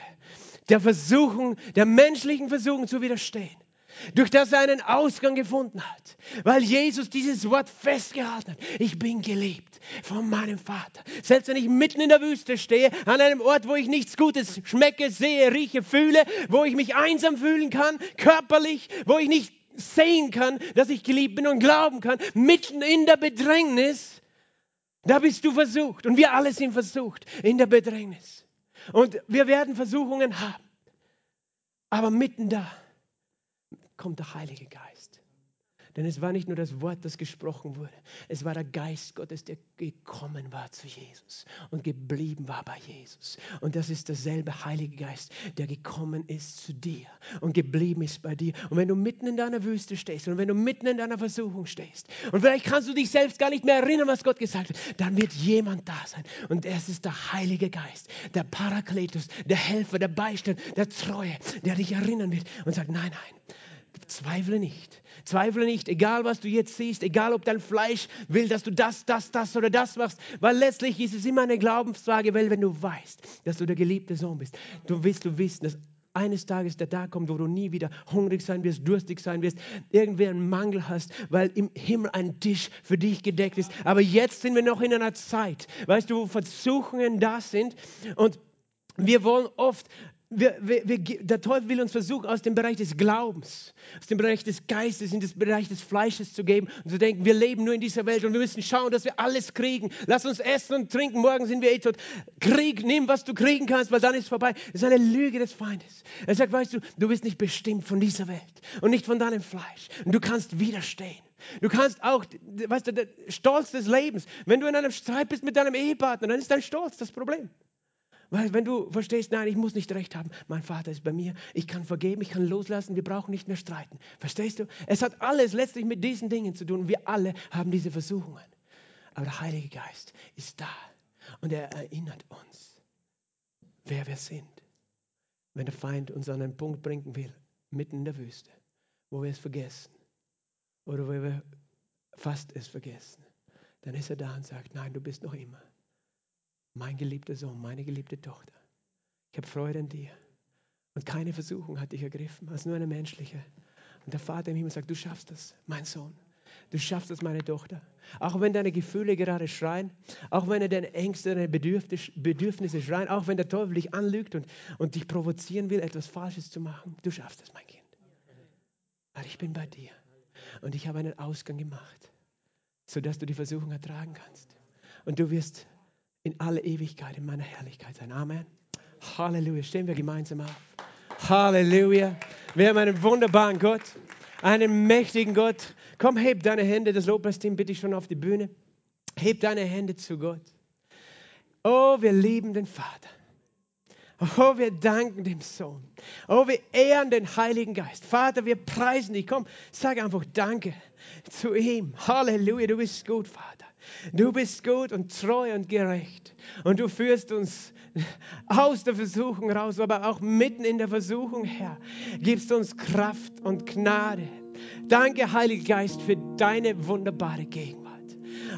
der Versuchung, der menschlichen Versuchung zu widerstehen durch das er einen Ausgang gefunden hat, weil Jesus dieses Wort festgehalten hat. Ich bin geliebt von meinem Vater. Selbst wenn ich mitten in der Wüste stehe, an einem Ort, wo ich nichts Gutes schmecke, sehe, rieche, fühle, wo ich mich einsam fühlen kann, körperlich, wo ich nicht sehen kann, dass ich geliebt bin und glauben kann, mitten in der Bedrängnis, da bist du versucht. Und wir alle sind versucht in der Bedrängnis. Und wir werden Versuchungen haben. Aber mitten da kommt der Heilige Geist. Denn es war nicht nur das Wort, das gesprochen wurde, es war der Geist Gottes, der gekommen war zu Jesus und geblieben war bei Jesus. Und das ist derselbe Heilige Geist, der gekommen ist zu dir und geblieben ist bei dir. Und wenn du mitten in deiner Wüste stehst und wenn du mitten in deiner Versuchung stehst und vielleicht kannst du dich selbst gar nicht mehr erinnern, was Gott gesagt hat, dann wird jemand da sein. Und es ist der Heilige Geist, der Parakletus, der Helfer, der Beistand, der Treue, der dich erinnern wird und sagt, nein, nein Zweifle nicht. Zweifle nicht, egal was du jetzt siehst, egal ob dein Fleisch will, dass du das, das, das oder das machst, weil letztlich ist es immer eine Glaubensfrage, weil wenn du weißt, dass du der geliebte Sohn bist, du willst du wissen, dass eines Tages der Tag kommt, wo du nie wieder hungrig sein wirst, durstig sein wirst, irgendwer einen Mangel hast, weil im Himmel ein Tisch für dich gedeckt ist. Aber jetzt sind wir noch in einer Zeit, weißt du, wo Versuchungen da sind und wir wollen oft wir, wir, wir, der Teufel will uns versuchen, aus dem Bereich des Glaubens, aus dem Bereich des Geistes, in den Bereich des Fleisches zu geben und zu denken, wir leben nur in dieser Welt und wir müssen schauen, dass wir alles kriegen. Lass uns essen und trinken, morgen sind wir eh tot. Krieg, nimm, was du kriegen kannst, weil dann ist es vorbei. Das ist eine Lüge des Feindes. Er sagt, weißt du, du bist nicht bestimmt von dieser Welt und nicht von deinem Fleisch. Und du kannst widerstehen. Du kannst auch, weißt du, der Stolz des Lebens, wenn du in einem Streit bist mit deinem Ehepartner, dann ist dein Stolz das Problem. Weil wenn du verstehst, nein, ich muss nicht recht haben, mein Vater ist bei mir, ich kann vergeben, ich kann loslassen, wir brauchen nicht mehr streiten. Verstehst du? Es hat alles letztlich mit diesen Dingen zu tun. Wir alle haben diese Versuchungen. Aber der Heilige Geist ist da und er erinnert uns, wer wir sind. Wenn der Feind uns an einen Punkt bringen will, mitten in der Wüste, wo wir es vergessen oder wo wir fast es vergessen, dann ist er da und sagt, nein, du bist noch immer mein geliebter Sohn, meine geliebte Tochter. Ich habe Freude an dir. Und keine Versuchung hat dich ergriffen, als nur eine menschliche. Und der Vater im Himmel sagt, du schaffst das, mein Sohn. Du schaffst es, meine Tochter. Auch wenn deine Gefühle gerade schreien, auch wenn deine Ängste, deine Bedürfnisse schreien, auch wenn der Teufel dich anlügt und, und dich provozieren will, etwas Falsches zu machen. Du schaffst es, mein Kind. Weil ich bin bei dir. Und ich habe einen Ausgang gemacht, sodass du die Versuchung ertragen kannst. Und du wirst in alle Ewigkeit in meiner Herrlichkeit sein. Amen. Halleluja. Stehen wir gemeinsam auf. Halleluja. Wir haben einen wunderbaren Gott, einen mächtigen Gott. Komm, heb deine Hände, das Lobpreisteam bitte schon auf die Bühne. Heb deine Hände zu Gott. Oh, wir lieben den Vater. Oh, wir danken dem Sohn. Oh, wir ehren den Heiligen Geist. Vater, wir preisen dich. Komm, sag einfach Danke zu ihm. Halleluja, du bist gut, Vater. Du bist gut und treu und gerecht. Und du führst uns aus der Versuchung raus, aber auch mitten in der Versuchung, Herr, gibst uns Kraft und Gnade. Danke, Heiliger Geist, für deine wunderbare Gegenwart.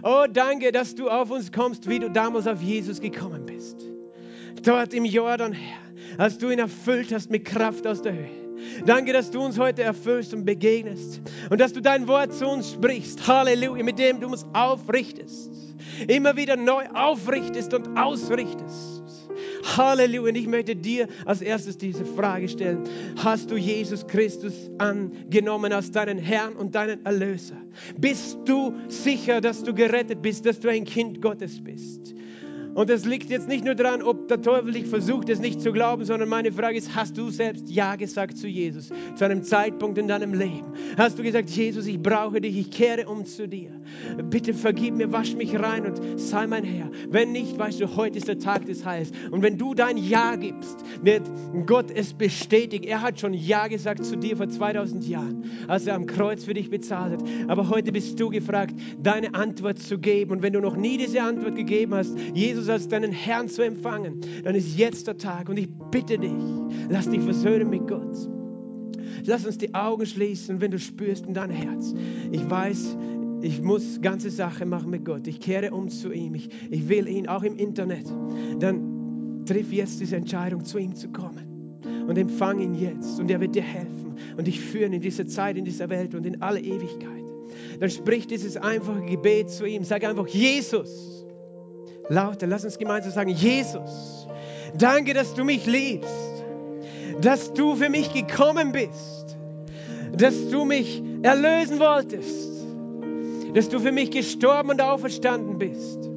Oh, danke, dass du auf uns kommst, wie du damals auf Jesus gekommen bist. Dort im Jordan, Herr, als du ihn erfüllt hast mit Kraft aus der Höhe. Danke, dass du uns heute erfüllst und begegnest und dass du dein Wort zu uns sprichst. Halleluja, mit dem du uns aufrichtest. Immer wieder neu aufrichtest und ausrichtest. Halleluja. Und ich möchte dir als erstes diese Frage stellen. Hast du Jesus Christus angenommen als deinen Herrn und deinen Erlöser? Bist du sicher, dass du gerettet bist, dass du ein Kind Gottes bist? Und es liegt jetzt nicht nur daran, ob der Teufel dich versucht, es nicht zu glauben, sondern meine Frage ist, hast du selbst Ja gesagt zu Jesus, zu einem Zeitpunkt in deinem Leben? Hast du gesagt, Jesus, ich brauche dich, ich kehre um zu dir. Bitte vergib mir, wasch mich rein und sei mein Herr. Wenn nicht, weißt du, heute ist der Tag des Heils. Und wenn du dein Ja gibst, wird Gott es bestätigen. Er hat schon Ja gesagt zu dir vor 2000 Jahren, als er am Kreuz für dich bezahlt hat. Aber heute bist du gefragt, deine Antwort zu geben. Und wenn du noch nie diese Antwort gegeben hast, Jesus Jesus als deinen Herrn zu empfangen, dann ist jetzt der Tag. Und ich bitte dich, lass dich versöhnen mit Gott. Lass uns die Augen schließen, wenn du spürst in dein Herz. Ich weiß, ich muss ganze Sache machen mit Gott. Ich kehre um zu ihm. Ich, ich will ihn auch im Internet. Dann triff jetzt diese Entscheidung, zu ihm zu kommen. Und empfang ihn jetzt. Und er wird dir helfen und dich führen in dieser Zeit, in dieser Welt und in alle Ewigkeit. Dann sprich dieses einfache Gebet zu ihm. Sag einfach, Jesus lauter. Lass uns gemeinsam sagen, Jesus, danke, dass du mich liebst, dass du für mich gekommen bist, dass du mich erlösen wolltest, dass du für mich gestorben und auferstanden bist.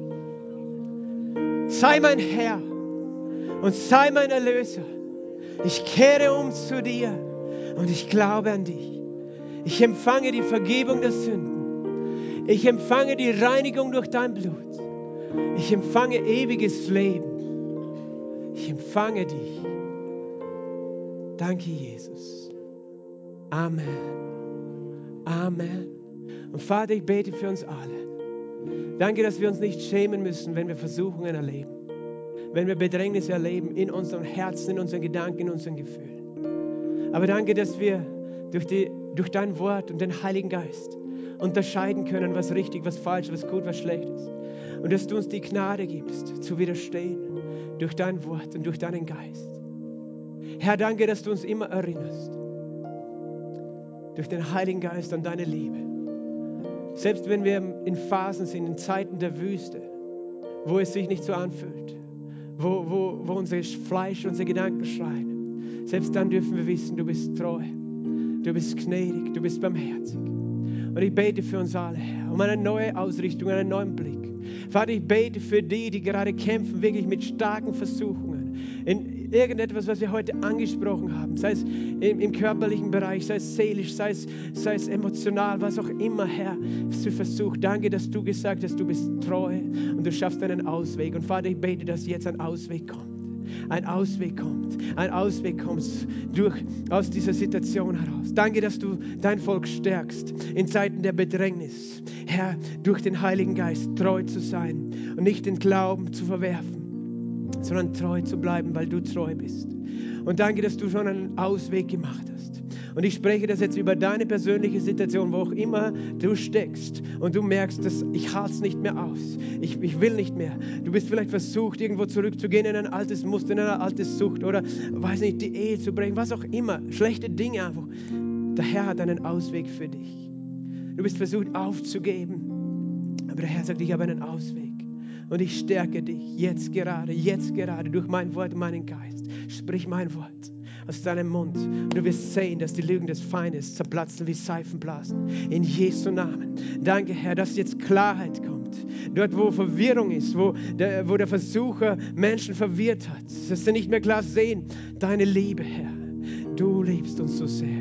Sei mein Herr und sei mein Erlöser. Ich kehre um zu dir und ich glaube an dich. Ich empfange die Vergebung der Sünden. Ich empfange die Reinigung durch dein Blut. Ich empfange ewiges Leben. Ich empfange dich. Danke, Jesus. Amen. Amen. Und Vater, ich bete für uns alle. Danke, dass wir uns nicht schämen müssen, wenn wir Versuchungen erleben. Wenn wir Bedrängnisse erleben in unserem Herzen, in unseren Gedanken, in unseren Gefühlen. Aber danke, dass wir durch, die, durch dein Wort und den Heiligen Geist unterscheiden können, was richtig, was falsch, was gut, was schlecht ist. Und dass du uns die Gnade gibst, zu widerstehen durch dein Wort und durch deinen Geist. Herr, danke, dass du uns immer erinnerst, durch den Heiligen Geist an deine Liebe. Selbst wenn wir in Phasen sind, in Zeiten der Wüste, wo es sich nicht so anfühlt, wo, wo, wo unser Fleisch, unsere Gedanken schreien, selbst dann dürfen wir wissen, du bist treu, du bist gnädig, du bist barmherzig. Und ich bete für uns alle, Herr, um eine neue Ausrichtung, einen neuen Blick. Vater, ich bete für die, die gerade kämpfen, wirklich mit starken Versuchungen. In irgendetwas, was wir heute angesprochen haben, sei es im, im körperlichen Bereich, sei es seelisch, sei es, sei es emotional, was auch immer, Herr, zu versucht. Danke, dass du gesagt hast, du bist treu und du schaffst einen Ausweg. Und Vater, ich bete, dass jetzt ein Ausweg kommt ein Ausweg kommt. Ein Ausweg kommt durch, aus dieser Situation heraus. Danke, dass du dein Volk stärkst in Zeiten der Bedrängnis. Herr, durch den Heiligen Geist treu zu sein und nicht den Glauben zu verwerfen, sondern treu zu bleiben, weil du treu bist. Und danke, dass du schon einen Ausweg gemacht hast. Und ich spreche das jetzt über deine persönliche Situation, wo auch immer du steckst und du merkst, dass ich halte es nicht mehr aus. Ich, ich will nicht mehr. Du bist vielleicht versucht, irgendwo zurückzugehen in ein altes Muster, in eine alte Sucht oder, weiß nicht, die Ehe zu brechen, was auch immer. Schlechte Dinge einfach. Der Herr hat einen Ausweg für dich. Du bist versucht aufzugeben. Aber der Herr sagt, ich habe einen Ausweg. Und ich stärke dich jetzt gerade, jetzt gerade durch mein Wort meinen Geist. Sprich mein Wort aus deinem Mund. Und du wirst sehen, dass die Lügen des Feindes zerplatzen wie Seifenblasen. In Jesu Namen. Danke, Herr, dass jetzt Klarheit kommt. Dort, wo Verwirrung ist, wo der, wo der Versucher Menschen verwirrt hat, dass sie nicht mehr klar sehen, deine Liebe, Herr. Du liebst uns so sehr.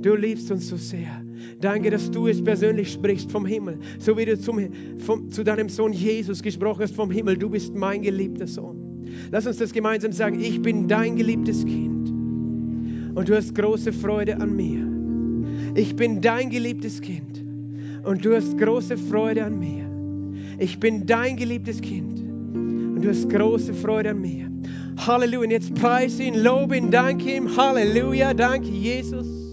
Du liebst uns so sehr. Danke, dass du es persönlich sprichst vom Himmel, so wie du zum, vom, zu deinem Sohn Jesus gesprochen hast vom Himmel. Du bist mein geliebter Sohn. Lass uns das gemeinsam sagen. Ich bin dein geliebtes Kind und du hast große Freude an mir. Ich bin dein geliebtes Kind und du hast große Freude an mir. Ich bin dein geliebtes Kind und du hast große Freude an mir. Halleluja. Und jetzt preise ihn, lobe ihn, danke ihm. Halleluja. Danke, Jesus.